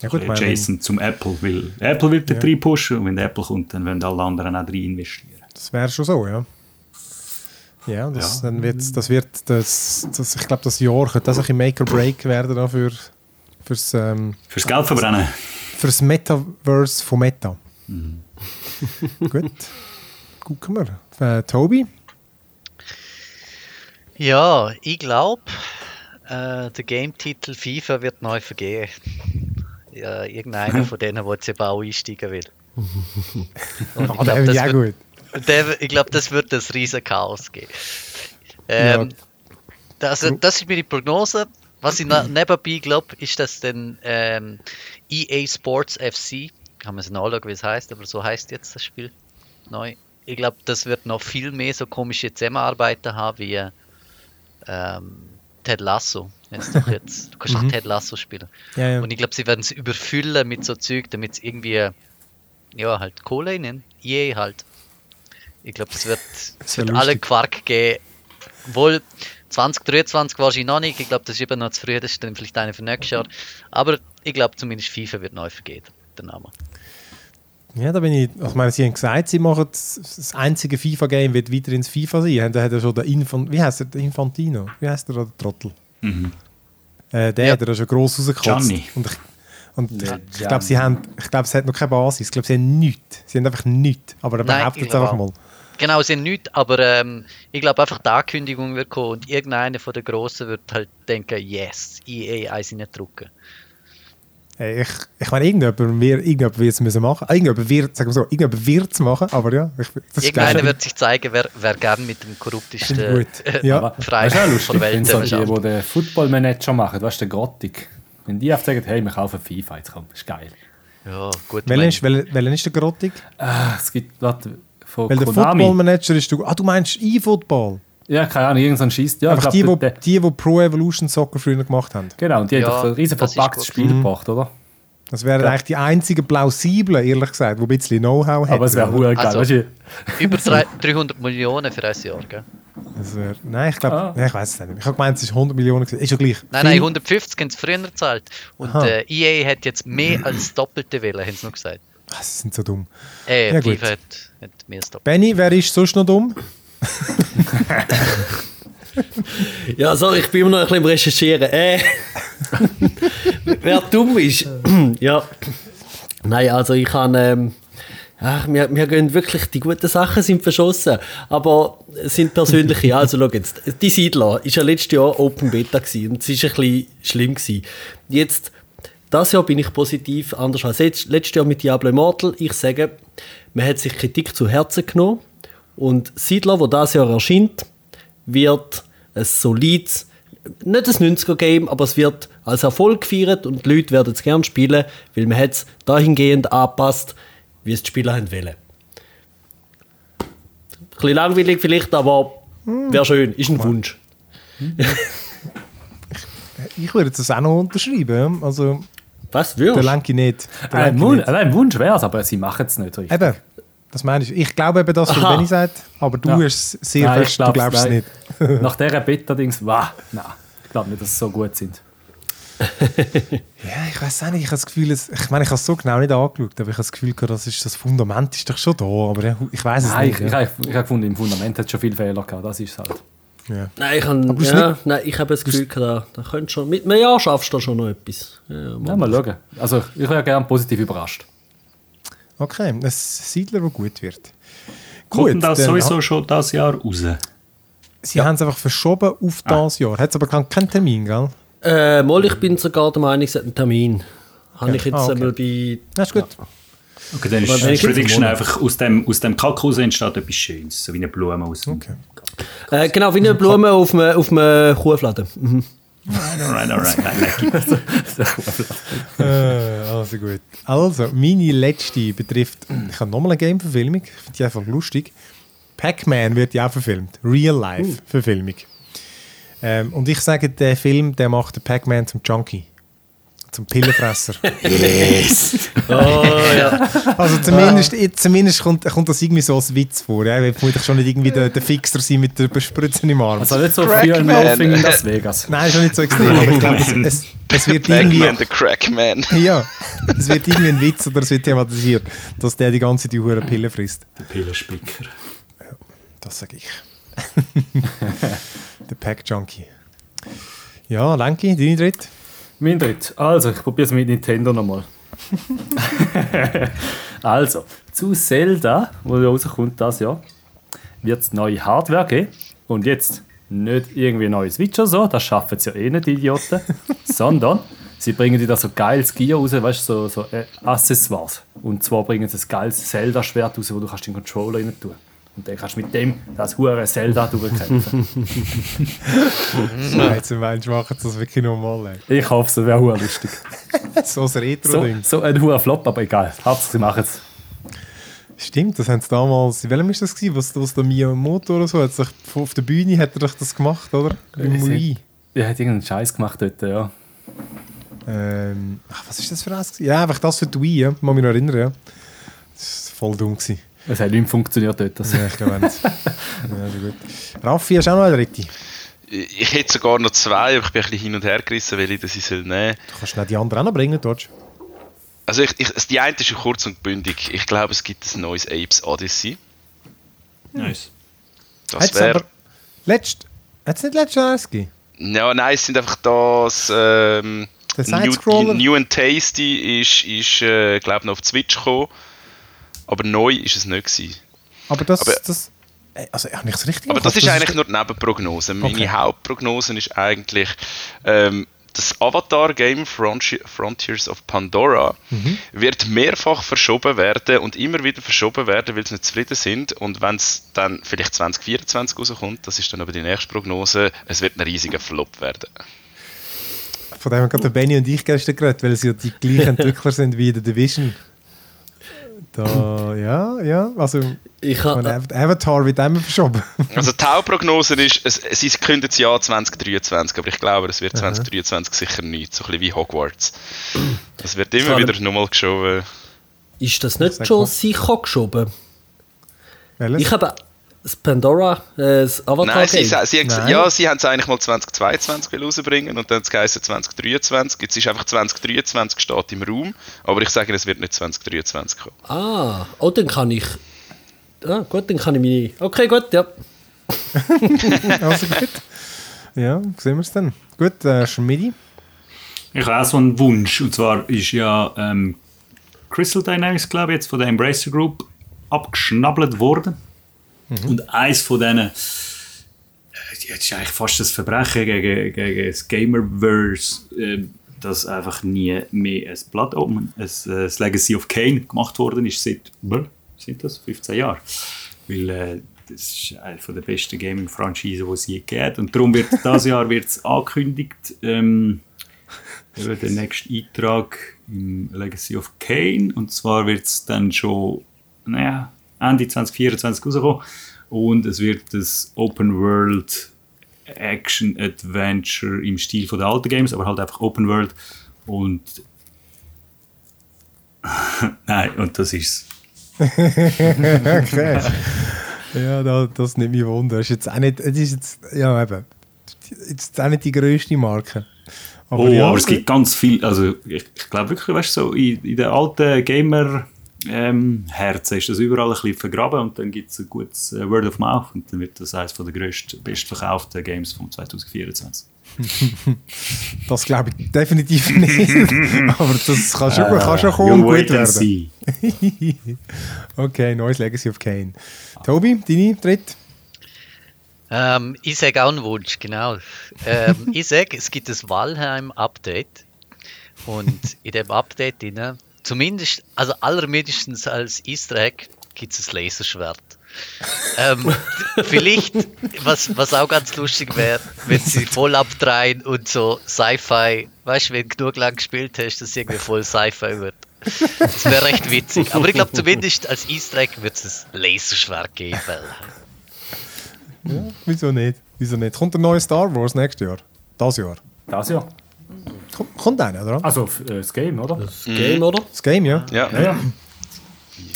Ja, gut, meine- adjacent zum Apple, weil Apple wird da rein pushen und wenn der Apple kommt, dann wollen alle anderen auch rein investieren. Das wäre schon so, ja. Ja, das, Ja. Dann wird's, das wird, das, das, ich glaube, das Jahr könnte das ein Make or Break werden da für, fürs, ähm, Fürs Geld verbrennen. fürs Metaverse von Meta. Gut. Gucken wir. Äh, Tobi? Ja, ich glaube, äh, der Game-Titel FIFA wird neu vergeben. Ja, irgendeiner von denen, der jetzt auch einsteigen will. Und ich glaub, finde ich das wird- gut. Der, ich glaube, das wird ein riesen Chaos geben. Ähm, das, das ist meine Prognose. Was ich nebenbei glaube, ist, dass dann ähm, EA Sports FC, kann man es nachschauen, wie es heißt, aber so heißt jetzt das Spiel neu. Ich glaube, das wird noch viel mehr so komische Zusammenarbeiten haben wie ähm, Ted Lasso. Jetzt doch jetzt, du kannst auch Ted Lasso spielen. Ja, ja. Und ich glaube, sie werden es überfüllen mit so Zeug, damit es irgendwie, ja, halt Kohle nennen. EA halt. Ich glaube, es wird, es wird alle. Quark geben. Wohl 2023 wahrscheinlich noch nicht. Ich glaube, das ist eben noch zu früh. Das ist dann vielleicht eine für nächstes Jahr. Aber ich glaube, zumindest FIFA wird neu vergeben. Der Name. Ja, da bin ich. Ich meine, sie haben gesagt, sie machen das, das einzige FIFA-Game wird weiterhin das FIFA sein. Da hat er schon der Infant, wie heißt der, der Infantino? Wie heißt der, der Trottel? Äh, der Ja. hat er schon gross rausgekotzt. Gianni. Und ich, und ich, Der ich glaube, sie haben, ich glaube, es hat noch keine Basis. Ich glaube, sie haben nichts. Sie haben einfach nichts. Aber er behauptet ich es einfach mal. Genau, sie haben nichts, aber ähm, ich glaube einfach, die Ankündigung wird kommen und irgendeiner von den Grossen wird halt denken, yes, EA eins drücken. Hey, ich, ich meine, irgendjemand wird irgendjemand wird es müssen machen. Ah, Irgendjemand wird, sagen wir so, irgendjemand wird es machen, aber ja, ich, das ist Irgendeiner geil. wird sich zeigen, wer, wer gern mit dem korruptesten äh, Ja. Ja von lustig, der wenn Welt so die, die den Football-Manager machen, weißt du, der Grottig. Wenn die einfach sagen, hey, wir kaufen FIFA, jetzt kommt, das ist geil. Ja, gut. Welcher mein- ist, welcher ist der Grottig? Ah, es gibt, warte, von Weil der Konami. Football-Manager ist du. Ah, du meinst E-Football? Ja, keine Ahnung, irgendein Scheiß. Ja, Einfach ich die, glaub, wo, die, die Pro Evolution Soccer früher gemacht haben. Genau, und die Ja, haben doch ein riesen verpacktes. Spiel gebracht, oder? Das wären eigentlich die einzigen plausiblen, ehrlich gesagt, die ein bisschen Know-how hätten. Aber es wäre geil, Also- weißt du? Über drei- 300 Millionen für ein Jahr, gell? Das wär, nein, ich glaube, Ah. ich weiß es nicht. Ich habe gemeint, es ist 100 Millionen. Ist ja gleich. Nein, nein, 150 haben sie früher gezahlt. Und äh, EA hat jetzt mehr als das Doppelte wollen, haben sie noch gesagt. Ah, Sie sind so dumm. Äh, Ja, gut. FIFA hat, hat mehr als das Doppelte. Benny, wer ist sonst noch dumm? Ja, sorry, ich bin immer noch ein bisschen am Recherchieren. Äh, wer dumm ist, ja. Nein, also ich kann. Ähm, ach, wir, wir gehen wirklich, die guten Sachen sind verschossen, aber es sind persönliche. Also schau jetzt, die Siedler ist ja letztes Jahr Open Beta gewesen, und es ist ein bisschen schlimm gewesen. Jetzt, das Jahr bin ich positiv, anders als letztes Jahr mit Diablo Immortal. Ich sage, man hat sich Kritik zu Herzen genommen und Siedler, wo das Jahr erscheint, wird ein solides, nicht ein 90er-Game, aber es wird als Erfolg gefeiert und die Leute werden es gerne spielen, weil man hat es dahingehend angepasst, wie es die Spieler haben wollen. Ein bisschen langweilig vielleicht, aber wäre schön, ist ein Wunsch. Ich würde das auch noch unterschreiben. Also, Was, der würdest nicht. Der Wunsch, nicht. ein Wunsch wäre es, aber sie machen es nicht richtig. Eben, das meine ich. Ich glaube eben, dass Aha. Benny sagt, aber du Ja. hast es sehr Nein, fest, ich du glaub's glaubst es nein. nicht. Nach dieser Beta-Dings, wow, nein, ich glaube nicht, dass sie so gut sind. Ja, ich weiß auch nicht. Ich habe das Gefühl, es, ich meine, ich habe es so genau nicht angeschaut, aber ich habe das Gefühl, gehabt, das, ist, das Fundament ist doch schon da. Aber ich weiß es Nein, nicht. ich, ich, ja. ich, ich habe gefunden, im Fundament hat es schon viele Fehler gehabt, das ist es halt. Ja. Nein, ich, es ist ja, nein, ich habe das Gefühl, da, da könnt schon, mit einem Jahr schaffst du da schon noch etwas. Ja, mal schauen. Also, ich wäre gerne positiv überrascht. Okay, ein Siedler, der gut wird. Kommt denn das sowieso schon das Jahr raus? Sie haben es einfach verschoben auf das Jahr. Hat es aber keinen keinen Termin, gell? Äh, mal, ich bin sogar der Meinung, es hat einen Termin. Habe ich jetzt Ah, okay. einmal bei. Das ist gut. Okay, dann ist die Prediction einfach aus dem, aus dem Kack raus entsteht etwas Schönes, so wie eine Blume aus dem Okay. Äh, genau, wie eine Blume auf einem, auf einem Kuhfladen. Mhm. Alright, alright, nein, nein, Äh, also gut. Also, meine letzte betrifft, ich habe nochmal eine Game-Verfilmung, ich finde die einfach lustig. Pac-Man wird ja auch verfilmt. Real-Life-Verfilmung. Ähm, und ich sage, der Film, der macht den Pac-Man zum Junkie. Zum Pillenfresser. Oh, ja. Also zumindest, zumindest kommt, kommt das irgendwie so als Witz vor. Ja? Ich vermutlich schon nicht irgendwie der, der Fixer sein mit der Spritze im Arm. Also nicht so Crackman. viel Laughing in Las Vegas. Nein, schon nicht so extrem, aber ich glaube, es, es, es wird irgendwie... Pac-Man, the Crackman. Ja, es wird irgendwie ein Witz oder es wird thematisiert, dass der die ganze Zeit die hure Pille frisst. der Pillenspicker. Das sage ich. der Pack Junkie. Ja, Lenki, deine dritte? Mein dritt. Also, ich probiere es mit Nintendo nochmal. also, zu Zelda, wo rauskommt das Jahr, wird es neue Hardware geben. Und jetzt nicht irgendwie neue Switch oder so, das schaffen sie ja eh nicht, die Idioten. sondern sie bringen dir da so geiles Gear raus, weißt du, so, so äh, Accessoires. Und zwar bringen sie ein geiles Zelda-Schwert raus, wo du kannst den Controller rein tun Und dann kannst du mit dem das hure Zelda durchkämpfen. Scheiße, Mensch, machen das wirklich normal. ey. ich hoffe, es wäre hure lustig. So ein So, Retro-Ding. so ein hure Flop, aber egal. Hauptsache, sie machen es. Stimmt, das haben sie damals. In welchem ist das gewesen? Was, was der Miyamoto oder so? Hat sich auf der Bühne hat er doch das gemacht, oder? Im sie- Wii. Er hat irgendeinen Scheiß gemacht dort, ja. Ähm, ach, was ist das für eins? Ja, einfach das für die Wii, ja. Muss mich noch erinnern, ja. Das war voll dumm. Gewesen. Es hat nicht mehr funktioniert dort. Das. Ja, ich glaube nicht. ja, also gut. Raffi, hast du auch noch eine dritte? Ich hätte sogar noch zwei, aber ich bin ein bisschen hin und her gerissen, welche das ich soll nehmen Du kannst nicht die anderen auch noch bringen, Dodge. Also ich, ich, die eine ist schon kurz und bündig. Ich glaube, es gibt ein neues Apes Odyssey. Nice. Das wäre... letzt, hat es nicht letztes Jahr eins gegeben? Ja, nein, es sind einfach das... Ähm, New? New and Tasty ist, ist äh, glaube noch auf die Switch gekommen. Aber neu ist es nicht gewesen. Aber das, Aber- das also habe ich es richtig Aber das ist eigentlich nur die Nebenprognose. Meine Okay. Hauptprognose ist eigentlich ähm, das Avatar-Game Fronti- Frontiers of Pandora Mhm. wird mehrfach verschoben werden und immer wieder verschoben werden, weil sie nicht zufrieden sind. Und wenn es dann vielleicht 2024 rauskommt, das ist dann aber die nächste Prognose, es wird ein riesiger Flop werden. Von dem haben gerade der Benny und ich gestern geredet, weil sie ja die gleichen Entwickler sind wie der Division. Da, ja, ja, also Ich habe Av- Avatar wird immer verschoben. Also die Hauptprognose ist, es, sie kündigen das Jahr 2023, aber ich glaube, es wird 2023 sicher nicht, so ein bisschen wie Hogwarts. Es wird immer wieder nochmal geschoben. ist das nicht schon sicher geschoben? Welches? Ich habe das Pandora, äh, das Avatar Nein, sie, sie, haben gesagt, Nein. ja, sie haben es eigentlich mal 2022 will rausbringen und dann hat es geheißen 2023. Jetzt ist einfach 2023 steht im Raum, aber ich sage, es wird nicht 2023 kommen. Ah, oh, dann kann ich. Ah, gut, dann kann ich meine. Okay, gut, ja. also gut. Ja, sehen wir es dann. Gut, äh, Schmidi. Ich habe auch so einen Wunsch. Und zwar ist ja ähm, Crystal Dynamics, glaube ich, jetzt von der Embracer Group abgeschnabbelt worden. Und eins von denen, äh, das ist eigentlich fast das Verbrechen gegen, gegen das Gamerverse, äh, dass einfach nie mehr ein Blood Omen, ein, äh, Legacy of Kane gemacht worden ist seit, sind das, 15 Jahren. Weil äh, das ist eine der besten Gaming-Franchisen, die es je hat. Und darum wird dieses Jahr wird's angekündigt, ähm, der nächste Eintrag im Legacy of Kane. Und zwar wird es dann schon naja, Ende 2024 rauskommen. Und es wird das Open World Action Adventure im Stil von der alten Games, aber halt einfach Open World. Und. Nein, und das ist okay. ja, da, das nimmt mich wunder. Das ist jetzt auch nicht, es ist jetzt, ja eben, jetzt auch nicht die grösste Marke. oh, ja, aber es gibt ganz viel. Also, ich, ich glaube wirklich, weißt du, so in, in den alten Gamer. Ähm, Herzen ist das überall ein bisschen vergraben und dann gibt es ein gutes äh, Word of Mouth und dann wird das eines der grössten, bestverkauften Games von 2024. Das glaube ich definitiv nicht. aber das kann schon, kann schon kommen und gut werden. okay, neues Legacy of Kane. Tobi, deine dritte? Ähm, ich sage auch einen Wunsch, genau. Ähm, ich sage, es gibt das Valheim-Update. Und in dem Update, drin, zumindest, also allermindestens als Easter Egg, gibt es ein Laserschwert. ähm, vielleicht, was, was auch ganz lustig wäre, wenn sie voll abdrehen und so Sci-Fi, weißt du, wenn du genug lang gespielt hast, dass es irgendwie voll Sci-Fi wird. Das wäre recht witzig. Aber ich glaube, zumindest als Easter Egg wird es ein Laserschwert geben. Ja, wieso nicht? Wieso nicht? Kommt ein neues Star Wars nächstes Jahr? Das Jahr? Das ja. Kommt, kommt einer, oder? Also äh, das Game, oder? Das Game, oder? Das Game, ja. Ja, Ja, ja.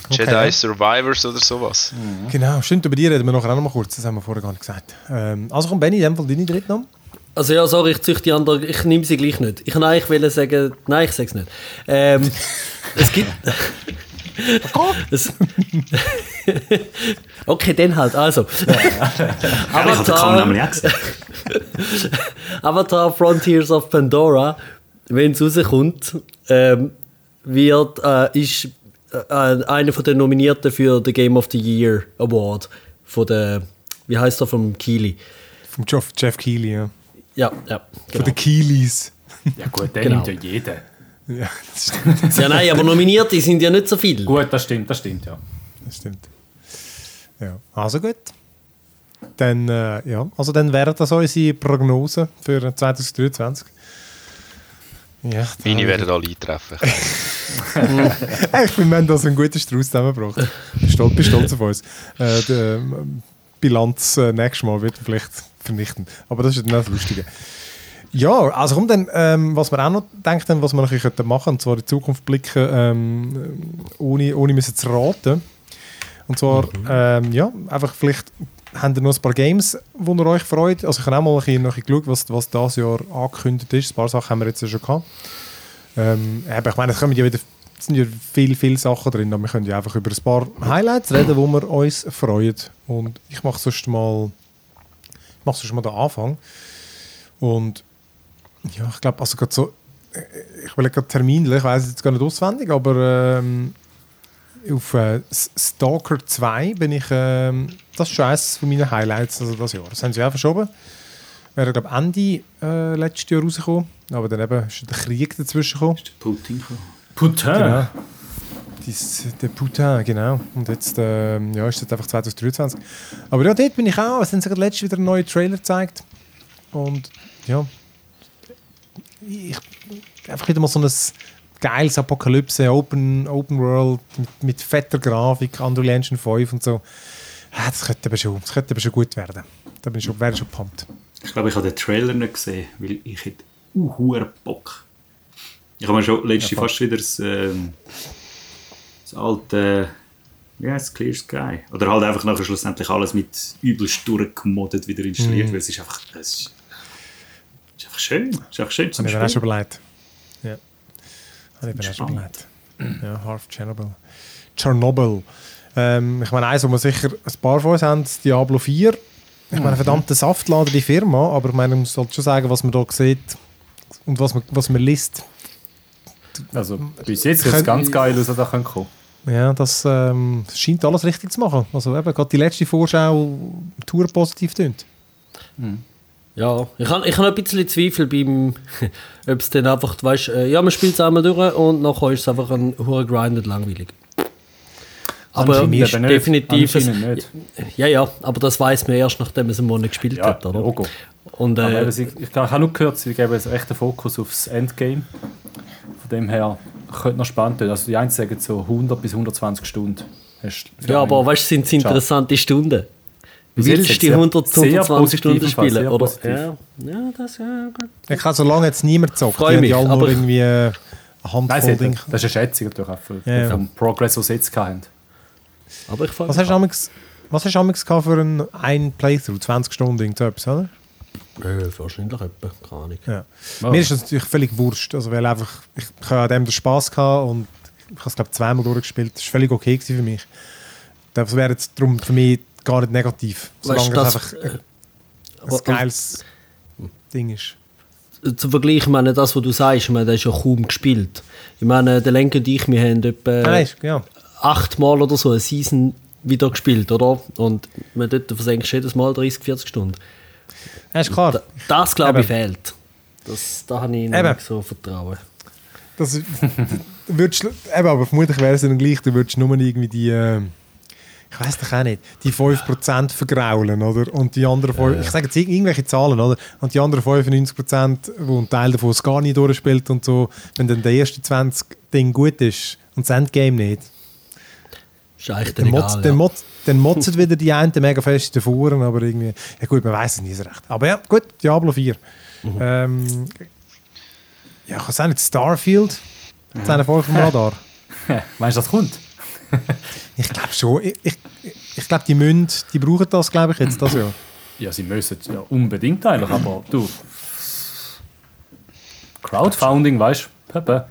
Jedi Survivors oder sowas. Genau, stimmt, über die reden wir nachher auch noch mal kurz. Das haben wir vorher gar nicht gesagt. Ähm, also komm, Benny, in dem Fall deine dritte noch. Also ja, sorry, ich züchte die andere, ich nehme sie gleich nicht. Ich kann eigentlich sagen, nein, ich sage es nicht. Ähm, es gibt... es, okay, dann halt, also. Gesehen. Avatar Frontiers of Pandora, wenn es rauskommt, ähm, wird, äh, ist äh, einer von den Nominierten für den Game of the Year Award von der, wie heißt er, vom Keely. Vom Jeff, Jeff Keighley, ja. Ja, ja. Von Genau. den Keeleys. Ja gut, den Genau. nimmt ja jeder. Ja, das stimmt. Ja, nein, aber Nominierte sind ja nicht so viele. Gut, das stimmt, das stimmt, ja. Das stimmt. Ja, also gut. Dann, äh, ja, also dann wären das unsere Prognosen für 2023. Ja, Meine werden alle eintreffen. ich, finde, wir haben das einen guten Strauß zusammengebracht. Stolz, bin stolz auf uns. Äh, die ähm, Bilanz äh, nächstes Mal wird vielleicht vernichtend. Aber das ist dann auch das Lustige. Ja, also komm dann, ähm, was wir auch noch denken, was wir noch machen könnten, und zwar in die Zukunft blicken, ähm, ohne, ohne müssen zu raten. Und zwar, ähm, ja, einfach vielleicht habt ihr noch ein paar Games, wo ihr euch freut. Also ich habe auch mal ein bisschen, noch ein bisschen geschaut, was, was dieses Jahr angekündigt ist. Ein paar Sachen haben wir jetzt ja schon gehabt. Ähm, aber ich meine, es kommen ja wieder sind ja viele, viele Sachen drin, aber wir können ja einfach über ein paar Highlights reden, wo wir uns freuen. Und ich mache sonst mal, ich mache sonst mal den Anfang. Und ja, ich glaube, also gerade so, äh, ich will gerade terminlich, ich weiß es jetzt gar nicht auswendig, aber ähm, auf äh, Stalker 2 bin ich, ähm, das ist schon eines von meinen Highlights also das Jahr. Das haben sie auch verschoben. Wäre, glaube Ende äh, letztes Jahr rausgekommen, aber dann eben ist der Krieg dazwischen gekommen. Putin gekommen. Putain! Genau. Dies, der Putin, genau. Und jetzt ähm, ja, ist es einfach 2023. Aber ja, dort bin ich auch. Es haben sie gerade letztens wieder einen neuen Trailer gezeigt. Und ja, ich, einfach wieder mal so ein geiles Apokalypse, Open, Open World mit, mit fetter Grafik, Unreal Engine 5 und so. Ja, das könnte aber schon, das könnte aber schon gut werden. Da bin ich schon, wäre ich schon pumped. Ich glaube, ich habe den Trailer nicht gesehen, weil ich hätte uh, Bock. Ich habe mir schon letztens Ja, fast wieder das, ähm, das alte, wie heißt es, Clear Sky. Oder halt einfach nachher schlussendlich alles mit übelst durchgemoddet wieder installiert, weil es ist einfach, es ist, ist einfach schön. Ist einfach schön zum Habe ich mir auch schon überlegt. Ja. Habe ich mir auch schon überlegt. Ja, Half Chernobyl. Chernobyl. Ähm, ich meine, eins, wo wir sicher ein paar von uns haben, Diablo 4. Ich meine, verdammte Saftlader, die Firma, aber ich meine, man sollte schon sagen, was man da sieht und was man, was man liest. Also bis jetzt sieht es ganz geil aus, was da kommen könnte. Ja, das ähm, scheint alles richtig zu machen. Also eben, gerade die letzte Vorschau Tour positiv tönt. Ja, ich habe ich hab ein bisschen Zweifel beim, ob es dann einfach, weißt äh, ja, man spielt es einmal durch und nachher ist es einfach ein hoher Grind und langweilig. Aber nicht. definitiv. Es, ja, ja, aber das weiß man erst, nachdem man es einen Monat gespielt Ja, hat, oder? Logo. Und äh, sie- ich, ich habe nur gehört, sie geben jetzt echt den Fokus aufs Endgame. Von dem her könnte noch spannend werden. Also die einen sagen so 100 bis 120 Stunden. Du ja, aber einen- weißt du, sind es interessante Stunden? Willst die sehr- 100, sehr 120 positiv Stunden spielen? Oder? Ja, ja, das ja gut. Ich kann solange jetzt niemand zockt. Freu Die haben mich, alle nur aber- irgendwie äh, eine Nein, Handvoll sie Dinge. das ist eine Schätzung natürlich auch für, Ja, ja. vom Progress, den sie jetzt hatten. Aber ich Was hast du amigs- was hast du amigs gehabt für einen, einen Playthrough? 20 Stunden, irgend so etwas, oder? äh, wahrscheinlich etwa, keine Ahnung. Ja. Oh. Mir ist das natürlich völlig wurscht. Also, weil einfach, ich, ich habe an dem den Spass gehabt und ich habe es, glaube zweimal durchgespielt. Das war völlig okay für mich. Das wäre jetzt darum für mich gar nicht negativ. Solange Weißt du, es das- einfach ein aber- geiles Ding ist. Zum Vergleich, ich meine, das, was du sagst, ich meine, das ist ja kaum gespielt. Ich meine, der Lenker und ich, wir haben etwa Nein, ist- ja. achtmal oder so eine Season wieder gespielt, oder? Und man dort versenkst jedes Mal 30, 40 Stunden. ja, ist klar. Da- Das, glaube ich, Eben. fehlt. Das, da habe ich nicht so Vertrauen. Das, würdest, eben, aber vermutlich wäre es dann gleich, du würdest nur irgendwie die, äh, ich weiß doch auch nicht, die 5% vergraulen, oder? Und die anderen, fünf- ich sage jetzt irg- irgendwelche Zahlen, oder? Und die anderen 95%, wo ein Teil davon es gar nicht durchspielt und so, wenn dann der erste 20 Ding gut ist und das Endgame nicht, Ist eigentlich dann, dann motzt, egal. dann, ja. motzt, dann motzen wieder die einen mega fest davor, aber irgendwie, ja gut, man weiß es nie so recht. Aber ja, gut, Diablo 4. Mhm. Ähm, ja, ich weiß auch nicht, Starfield, das ist einer voll vom Radar. Meinst du, das kommt? Ich glaube schon. Ich, ich, ich glaube, die müssen, die brauchen das, glaube ich, jetzt das Jahr. Ja, sie müssen ja unbedingt eigentlich, aber du. Crowdfunding, weißt du? Pepe.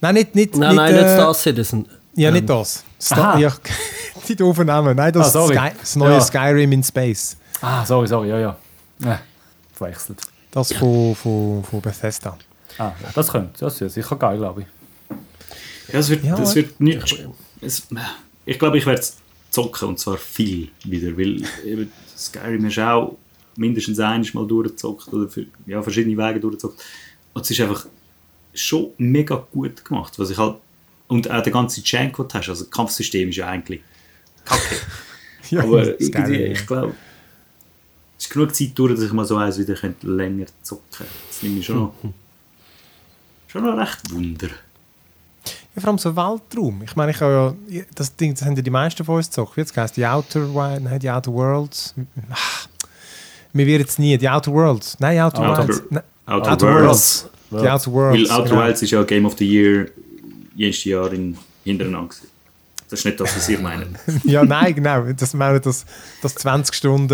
Nein, nicht, nicht, Nein, nicht, nein, äh, nicht Star Citizen. Ja, Ähm, nicht das. Star, Aha. ja, die doofen Namen. Nein, das, Ah. Sky, das neue Ja. Skyrim in Space. Ah, sorry, sorry, ja, ja. Äh, verwechselt. Das von, von, von Bethesda. Ah, das könnte, das ist sicher geil, glaube ich. Ja, es wird, Ja, aber- wird nicht. Es, ich glaube, ich werde es zocken und zwar viel wieder, weil eben Skyrim ist auch mindestens eines Mal durchgezockt oder für, ja, verschiedene Wege durchgezockt. Und es ist einfach schon mega gut gemacht. Was ich halt, und auch der ganze den du hast, also das Kampfsystem ist ja eigentlich kacke. Ja, Aber irgendwie, ich glaube, es ist genug Zeit durch, dass ich mal so eins wieder könnte länger zocken könnte. Das nimmt mich schon noch, schon noch recht Wunder. Ja, vor allem so Weltraum. Ich meine, ich habe ja, das Ding, das haben ja die meisten von uns gezockt. Wie jetzt heißt die Outer, nein, die Outer Worlds. Ach, mir wird jetzt nie, die Outer Worlds. Nein, Outer, Outer- Worlds. Nein, Outer, Outer Worlds. Worlds. Die Outer Weil Worlds. Outer genau. Wilds ist ja Game of the Year jedes Jahr in, hintereinander. gewesen. Das ist nicht das, was ihr meint. ja, nein, genau. Das meine das, das 20 Stunden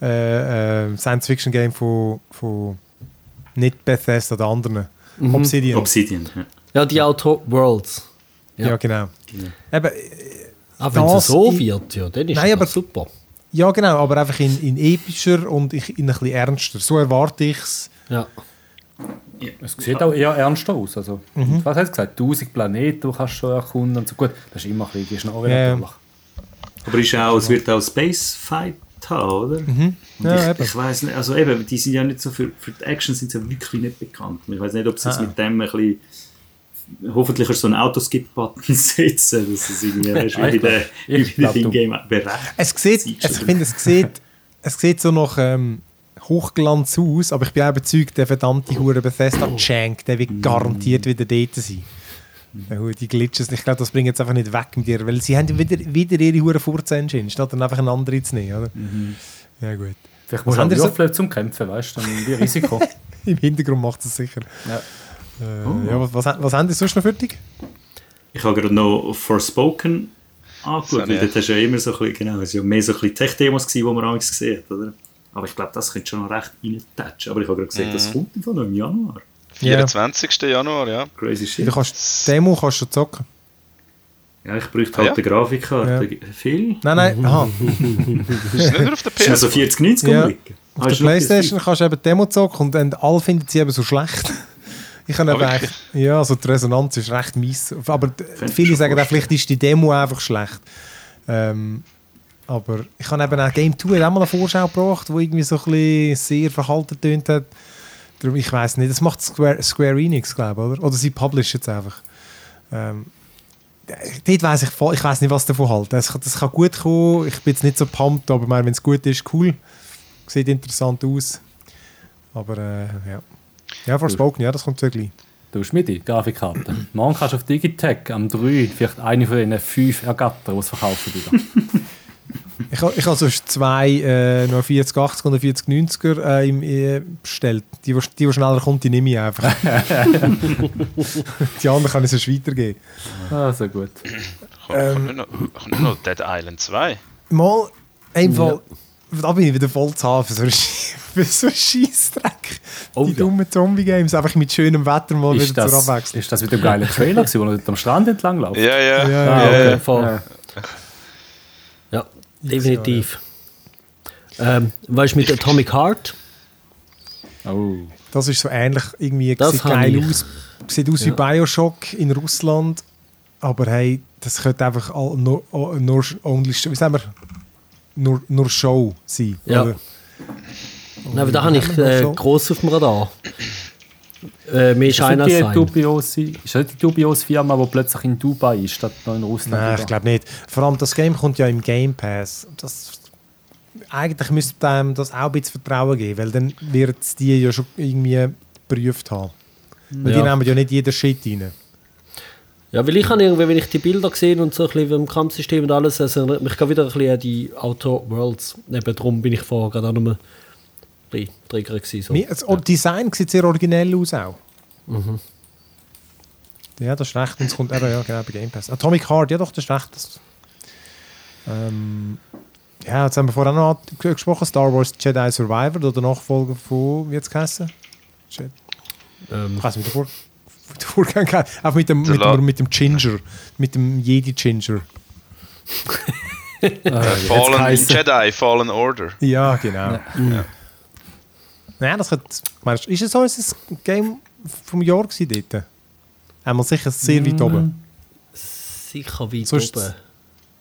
äh, äh, Science-Fiction-Game von, von nicht Bethesda, der anderen. Obsidian. Obsidian. Ja. Ja, die Outer Worlds. ja. Ja. genau. Genau. Eben, Aber wenn es so wird, ja, dann ist Nein, das aber- super. ja, genau, aber einfach in, in epischer und ich- in ein bisschen ernster. So erwarte ich es. Ja. Es sieht auch eher ernster aus. Also, Mhm. Was hast du gesagt? 1000 Planeten du kannst schon erkunden und so. Gut, das ist immer ein bisschen Schnorre Ja. natürlich. Aber ist auch, es wird auch Space Fight haben, oder? Mhm. Ja, ich, eben. ich weiß nicht, also eben, die sind ja nicht so für, für die Action sind sie ja wirklich nicht bekannt. Ich weiß nicht, ob sie jetzt Ah. mit dem ein bisschen hoffentlich kannst du so einen Autoskip-Button setzen, dass es irgendwie weißt, Ja, wie ich bei der, ich wie bei glaub, dem du- Game berechnet. Es sieht, es, ich finde, es sieht, es sieht so nach ähm, Hochglanz aus, aber ich bin auch überzeugt, der verdammte Hure Bethesda Jank, der wird garantiert wieder dort sein. Die Glitches, ich glaube, das bringt jetzt einfach nicht weg mit ihr, weil sie haben wieder, wieder ihre Hure Furz-Engine, statt dann einfach eine andere zu nehmen, oder? Ja gut. Vielleicht musst du haben auch die so- zum Kämpfen, weißt du? Dann wie Risiko. Im Hintergrund macht es sicher. Ja. Äh, ja, was, was, was haben die sonst noch für dich? Ich habe gerade noch Forspoken angeschaut, weil ja. dort hast du ja immer so ein bisschen, genau, es waren ja mehr so ein bisschen Tech-Demos, die man amigs gesehen hat, oder? Aber ich glaube, das könnte schon noch recht reintatschen. Aber ich habe gerade gesehen, das kommt einfach noch im Januar. 24. Januar, ja. Crazy shit. Du kannst, Demo kannst du zocken. Ja, ich bräuchte halt Ah, ja? eine Grafikkarte. Viel? Nein, nein, aha. Ist nicht nur auf der Ist also PS. 40, 90 Ja. rumliegen? Auf der Playstation kannst du eben Demo zocken und alle finden sie eben so schlecht. Ich habe Ah, eben wirklich? echt, ja, also die Resonanz ist recht mies. Aber ich viele sagen auch, vielleicht ist die Demo einfach schlecht. Ähm, aber ich habe eben auch Game 2 hat auch mal eine Vorschau gebracht, wo irgendwie so ein bisschen sehr verhalten tönt hat. Darum, ich weiß nicht, das macht Square, Square Enix, glaube ich, oder? Oder sie publishen es einfach. Ähm, dort weiss ich, ich weiß nicht, was davon halte. Das, kann- das kann gut kommen, ich bin jetzt nicht so pumped, aber wenn es gut ist, cool. Sieht interessant aus. Aber äh, ja. Ja, Forspoken, ja, das kommt wirklich. Du hast mit die Grafikkarte. Morgen kannst du auf Digitech am 3 vielleicht eine von diesen fünf ergattern, die es verkaufen wieder. Ich, ich habe sonst zwei äh, noch 4080 und 4090er äh, im, äh, bestellt. Die, die, die, schneller kommt, die nehme ich einfach. die anderen kann ich sonst weitergeben. Ah, so gut. Kommt kommt nicht noch, noch Dead Island 2. Mal, einfach, da bin ich wieder voll zu haben für so einen so einen Scheissdreck. Oh, die ja. dummen Zombie-Games, einfach mit schönem Wetter mal Ist wieder zur das, Abwechslung. ist das wieder ein geiler Trailer, gewesen, wo dort am Strand entlang läuft? Ja, ja. Ja, Ah, ja. okay. voll. Ja. Ja, definitiv. Ähm, weißt du, mit Atomic Heart? Oh. Das ist so ähnlich, irgendwie Das sieht geil ich. aus. Sieht aus wie Bioshock in Russland. Aber hey, das könnte einfach all, nur, nur only, wie sagen wir, nur, nur Show sein. Ja. oder? Nein, aber da habe ich äh, gross auf dem Radar. Äh, mehr Ist die sein. dubiose, ist das die dubiose Firma, die plötzlich in Dubai ist, statt noch in Russland? Nein, ich glaube nicht. Vor allem das Game kommt ja im Game Pass. Das, eigentlich müsste dem das auch ein bisschen Vertrauen geben, weil dann wird es die ja schon irgendwie geprüft haben. Weil die Ja. nehmen ja nicht jeden Shit rein. Ja, weil ich habe irgendwie, wenn ich die Bilder gesehen und so ein bisschen im Kampfsystem und alles, also erinnert mich wieder ein bisschen an die Outer Worlds. Eben darum bin ich vorher gerade auch noch mal ein bisschen gewesen. So. Mir- Das das Design sieht sehr originell aus auch. Mhm. Ja, das ist recht. Und es kommt eben, ja, genau, bei Game Pass. Atomic Heart, ja doch, das ist recht. Das, ähm, ja, jetzt haben wir vorher noch g- gesprochen, Star Wars Jedi Survivor, oder der Nachfolger von, wie jetzt geheißen? Jedi- Ähm, Ich weiß nicht, wie Vorgang heißt. Auch mit dem, mit, dem, mit dem Ginger. Mit dem Jedi Ginger. Fallen heisst- Jedi, Fallen Order. Ja, genau. Ja. Nein, das könnte, meinst, ist es so unser Game vom Jahr gewesen dort? Einmal sicher sehr weit oben. sicher weit Sonst- oben.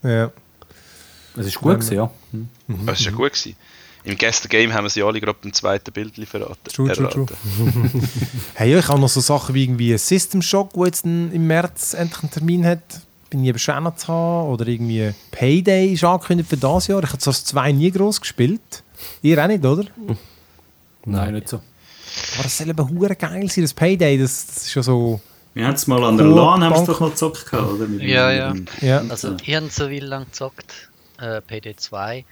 Ja. Es ist gut gewesen, ja. Das war ja gut. Gewesen. Im Guest Game haben wir sie alle gerade beim zweiten Bild verraten. True, true, true. Hey, ja, ich habe noch so Sachen wie irgendwie System Shock, wo jetzt im März endlich einen Termin hat. Bin ich eben schon noch zu haben. Oder irgendwie Payday ist angekündigt für das Jahr. Ich habe das 2 nie groß gespielt. Ihr auch nicht, oder? Nein, nicht so. Aber das soll eben hure geil sein, das Payday. Das, das ist ja so... Wir haben es mal an der LAN, haben doch mal gezockt, oder? Ja, ja. Ja. Also, ich habe so viel lang gezockt, äh, PD2.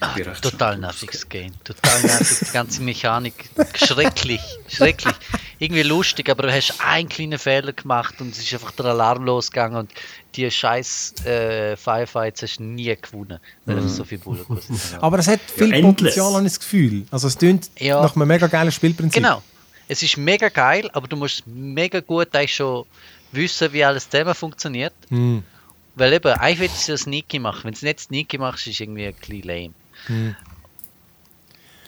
Ah, total nerviges Game. Total nervig, die ganze Mechanik. Schrecklich, schrecklich. Irgendwie lustig, aber du hast einen kleinen Fehler gemacht und es ist einfach der Alarm losgegangen und die scheiß äh, Firefights hast du nie gewonnen, weil es so viel Bullen gekostet hat. Aber es hat viel endless. Potenzial, ich das Gefühl. Also es tönt Ja. nach einem mega geilen Spielprinzip. Genau. Es ist mega geil, aber du musst mega gut eigentlich schon wissen, wie alles zusammen funktioniert. Hm. Weil eben, eigentlich willst du es ja sneaky machen. Wenn du es nicht sneaky machst, ist es irgendwie ein bisschen lame. Hm.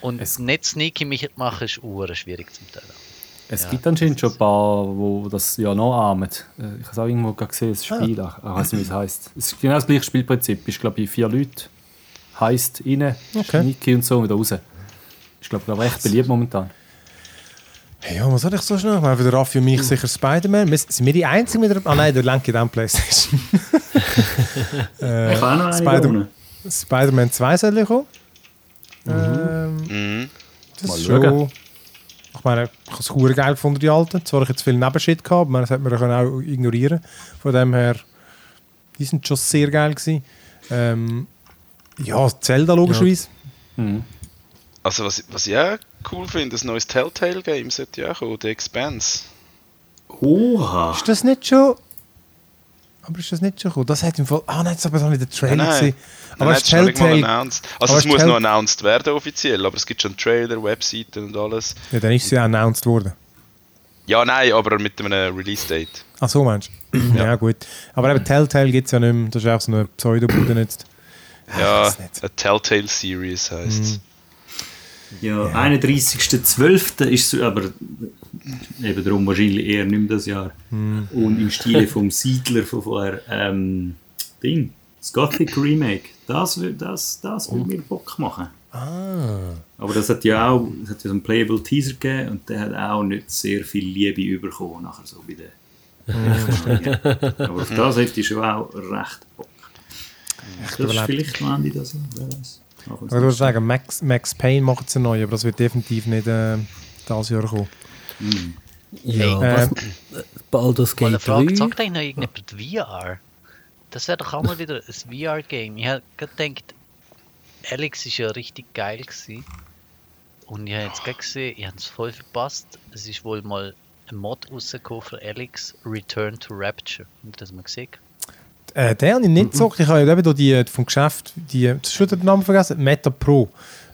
Und Es- nicht sneaky mich machen ist uhr schwierig zum Teil. Es Ja, gibt anscheinend schon ein paar, wo das ja noch ahmen. Äh, Ich habe es auch irgendwo gesehen, das Spiel. Ah. Ich weiß nicht, wie es heisst. Es ist genau das gleiche Spielprinzip. Ist, glaube ich, vier Leute. Heißt rein, Okay. Sneaky und so und wieder raus. Ist, glaube ich, recht beliebt momentan. Hey, ja, was soll ich so schnell? Weil für den Raffi und mich sicher Spider-Man. Wir- Sind wir die Einzigen mit der... Ah nein, der lenkt dann Playstation. äh, Ich habe auch noch eine. Spider-Man 2 soll ja kommen. Ähm, Mhm. das Mal ist schauen. schon... Ich meine, ich habe es hure geil gefunden, die alten. Zwar habe ich jetzt viel Nebenshit gehabt, aber das hat man ja auch ignorieren Von dem her, die sind schon sehr geil gewesen. Ähm, ja, Zelda logischerweise. Mhm. Also was, was ich auch cool finde, ein neues Telltale-Game sollte ja auch kommen, The Expanse. Oha! Ist das nicht schon... Aber ist das nicht schon gekommen? Das hat im Fall... Ah nein, das war aber nicht der Trailer. Nein, gewesen. Nein, Aber es ist mal Telltale... announced. Also aber es muss noch announced werden offiziell, aber es gibt schon Trailer, Webseiten und alles. Ja, dann ist sie ja announced worden. Ja, nein, aber mit einem Release-Date. Ach so, meinst du? ja. gut. Aber eben Telltale gibt es ja nicht mehr. Das ist auch so eine Pseudo-Bude jetzt. Ja, nicht. eine Telltale Series heisst es. Ja, 31.12. ist es, aber eben darum wahrscheinlich eher nicht mehr das Jahr. Hm. Und im Stile vom Siedler von vorher, ähm, Ding, das Gothic Remake, das, das, das würde mir Bock machen. Ah. Aber das hat ja auch es hat ja so einen Playable Teaser gegeben und der hat auch nicht sehr viel Liebe bekommen, nachher so bei den. Aber auf das hätte ich schon auch recht Bock. Das ist vielleicht noch Ende das wer weiß. Ich würde sagen, Max, Max Payne macht sie neu, aber das wird definitiv nicht äh, dieses Jahr kommen. Ja, Äh, was, Baldur's Gate Frage, 3. sagt eigentlich noch irgendjemand VR? Das wäre doch auch mal wieder ein VR-Game. Ich habe gedacht, Alex ist ja richtig geil gewesen. Und ich habe jetzt gerade gesehen, ich habe es voll verpasst. Es ist wohl mal ein Mod rausgekommen für Alex, Return to Rapture. Habt ihr das mal gesehen? Äh, den habe ich nicht gezockt. Ich habe ja eben da die vom Geschäft, die, das ist schon den Namen vergessen, Meta Pro.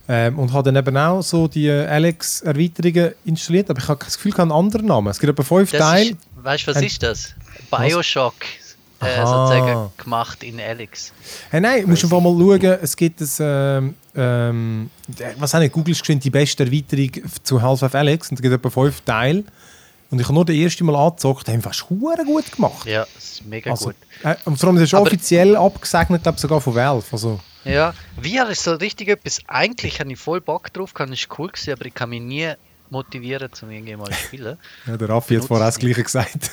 Ähm, und habe dann eben auch so die Alex-Erweiterungen installiert, aber ich habe das Gefühl, ich habe einen anderen Namen. Es gibt etwa fünf Das Teile. ist, weißt du, was Ein- ist das? Bioshock. Äh, sozusagen gemacht in Alex. Hey, nein, du musst einfach mal schauen, es gibt ein, ähm, ähm, was auch nicht, Google geschwind die beste Erweiterung zu Half-Life Alex und es gibt etwa fünf Teile. Und ich habe nur den ersten Mal angezockt, haben fast hure gut gemacht. Ja, das ist mega Also, gut. äh, und vor allem, es ist Aber- offiziell abgesegnet, glaube sogar von Valve. Also, Ja, VR ist so richtig etwas. Eigentlich habe ich voll Bock drauf, kann ist cool gewesen, aber ich kann mich nie motivieren, zum irgendwie mal zu spielen. ja, der Raffi hat vorher das. Gleiche gesagt.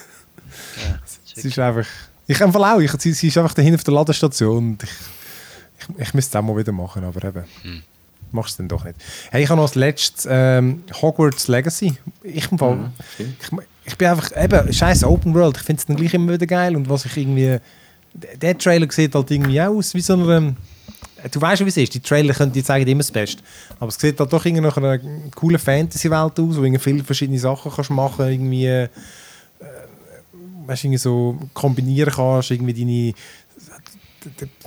Ja, Es ist einfach. Ich habe auch, ich, sie, sie ist einfach dahin auf der Ladestation. Und ich, ich, ich müsste es auch mal wieder machen, aber eben. Hm. Machst du dann doch nicht. Hey, ich habe noch als letztes ähm, Hogwarts Legacy. Ich, im Fall, Mhm, ich, ich bin einfach, eben, scheiß Open World. Ich finde es dann gleich immer wieder geil. Und was ich irgendwie. Der Trailer sieht halt irgendwie auch aus wie so eine. ähm, Du weißt ja, wie es ist. Die Trailer können dir zeigen immer das Beste. Aber es sieht halt doch irgendwie nach einer coolen Fantasy-Welt aus, wo du viele verschiedene Sachen kannst machen Irgendwie äh, weißt, irgendwie so kombinieren kannst, irgendwie deine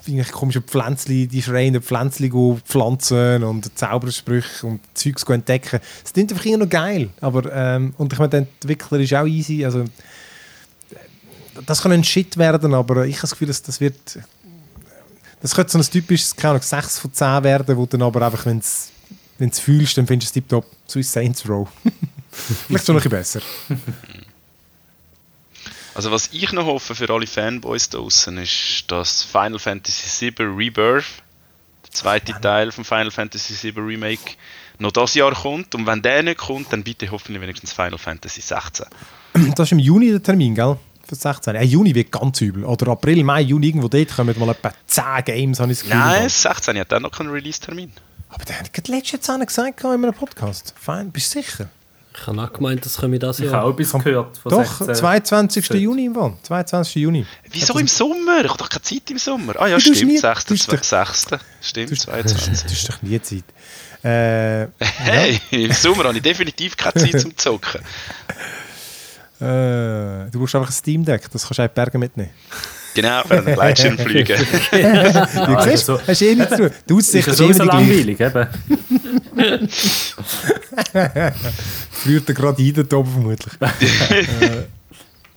irgendwie komische Pflänzchen, die schreienden Pflänzchen pflanzen und Zaubersprüche und Zeugs entdecken. Das klingt einfach irgendwie noch geil. Aber, ähm, und ich meine, der Entwickler ist auch easy. Also, das kann ein Shit werden, aber ich habe das Gefühl, dass das wird. Das könnte so ein typisches, keine Ahnung, 6 von 10 werden, wo dann aber einfach, wenn es du fühlst, dann findest du es tiptop. So ist Saints Row. Vielleicht schon ein bisschen besser. Also was ich noch hoffe für alle Fanboys da draußen ist, dass Final Fantasy VII Rebirth zweite Teil vom Final Fantasy VII Remake noch das Jahr kommt. Und wenn der nicht kommt, dann bitte hoffentlich wenigstens Final Fantasy 16. Das ist im Juni der Termin, gell? Für 16. Äh, Juni wird ganz übel. Oder April, Mai, Juni, irgendwo dort kommen mal etwa 10 Games, habe ich das Gefühl. Nein, 16 hat dann noch keinen Release-Termin. Aber der hat gerade letztes Jahr gesagt in einem Podcast. Fein, bist du sicher? Ich habe auch gemeint, das komme das Ich habe ja. auch etwas gehört von Doch, 16. 22. Juni im Fall. 22. Juni. Wieso im Sommer? Ich habe doch keine Zeit im Sommer. Ah ja, Du stimmt, nie- 6. du hast doch- 6. Stimmt, Das 22. ist doch nie Zeit. Äh, Hey, im Sommer habe ich definitiv keine Zeit zum Zocken. äh, du brauchst einfach ein Steam Deck, das kannst du auch Berge mitnehmen. Genau, während dem Gleitschirm fliegen. du siehst, also- hast eh nichts zu tun. Die Aussicht Ist ja gleiche. langweilig, eben. Friert er gerade ein, da oben vermutlich. äh,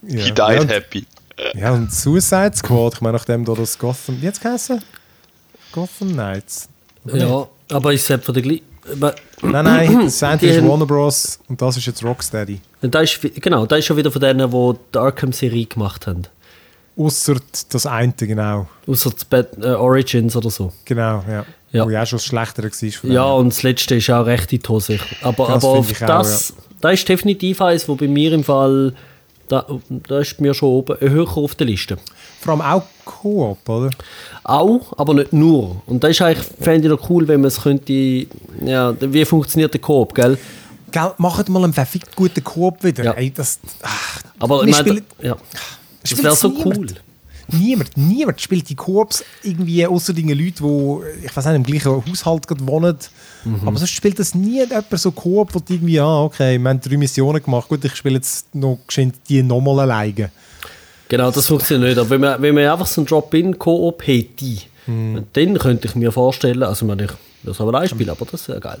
ja. He ja, died und, happy. ja, und Suicide Squad, ich meine, nachdem da das Gotham, wie hat es? Gotham Knights. Ja, aber ich sage von der gleichen. Nein, nein, das eine ist haben- Warner Bros. und das ist jetzt Rocksteady. Da ist, genau, da ist schon wieder von denen, die die Arkham-Serie gemacht haben. Ausser das eine, genau. Außer das äh, Origins oder so. Genau, ja. Ja. Wo ja schon das Schlechtere war. Ja, und das letzte ist auch recht in die Hose. Aber, Das aber auf ich auch, das, da ist definitiv eins, wo bei mir im Fall, da, da ist mir schon oben, äh, höher auf der Liste. Vor allem auch Koop, oder? Auch, aber nicht nur. Und das ist eigentlich, fände ich noch cool, wenn man es könnte, ja, wie funktioniert der Coop, gell? Gell, macht mal einen verfickt guten Koop wieder. Ja. Ey, das, ach, Aber ich meine, ja, das spielt's wäre so niemand. cool. Niemand, niemand spielt die Koops irgendwie außer den Leute, die, ich weiß nicht, im gleichen Haushalt wohnen. Mhm. Aber sonst spielt das nie jemand so Koop, wo irgendwie, ah, okay, wir haben drei Missionen gemacht, gut, ich spiele jetzt noch geschwind die nochmal alleine. Genau, das funktioniert nicht. Aber wenn man, wenn man einfach so einen Drop-In-Koop hätte, Hm. dann könnte ich mir vorstellen, also meine, ich es aber allein spielen, aber das wäre geil.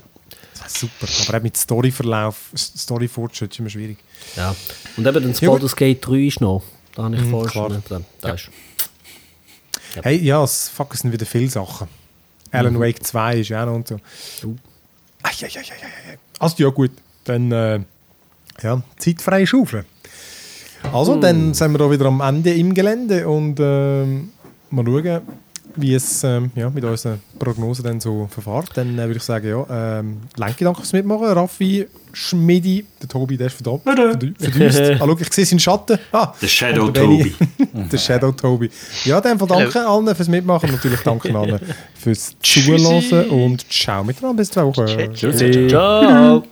Das wäre super. Aber auch mit Storyverlauf, Storyfortschritt ist immer schwierig. Ja. Und eben das Ja. Baldur's Gate 3 ist noch. Da habe ich vorher schon nicht dran. Da ist. Hey, ja, es, fuck, es sind wieder viele Sachen. Alan Wake 2 ist ja auch noch und so. Ai, ai. Also ja gut, dann äh, ja, zeitfreie Schaufel. Also, dann sind wir da wieder am Ende im Gelände und ähm, mal schauen, wie es ähm, ja, mit unseren Prognosen dann so verfahrt. Dann äh, würde ich sagen, ja, ähm, Lenki, danke fürs Mitmachen. Raffi, Schmidi, der Tobi, der ist verdammt verdü- verdüst. ah, schau, ich sehe seinen Schatten. Ah, Der Shadow der. Tobi. der Shadow Tobi. Ja, dann danke allen fürs Mitmachen und natürlich danke allen fürs Zuhören und ciao miteinander bis zwei Wochen. Tschüss. Tschüssi. Ciao!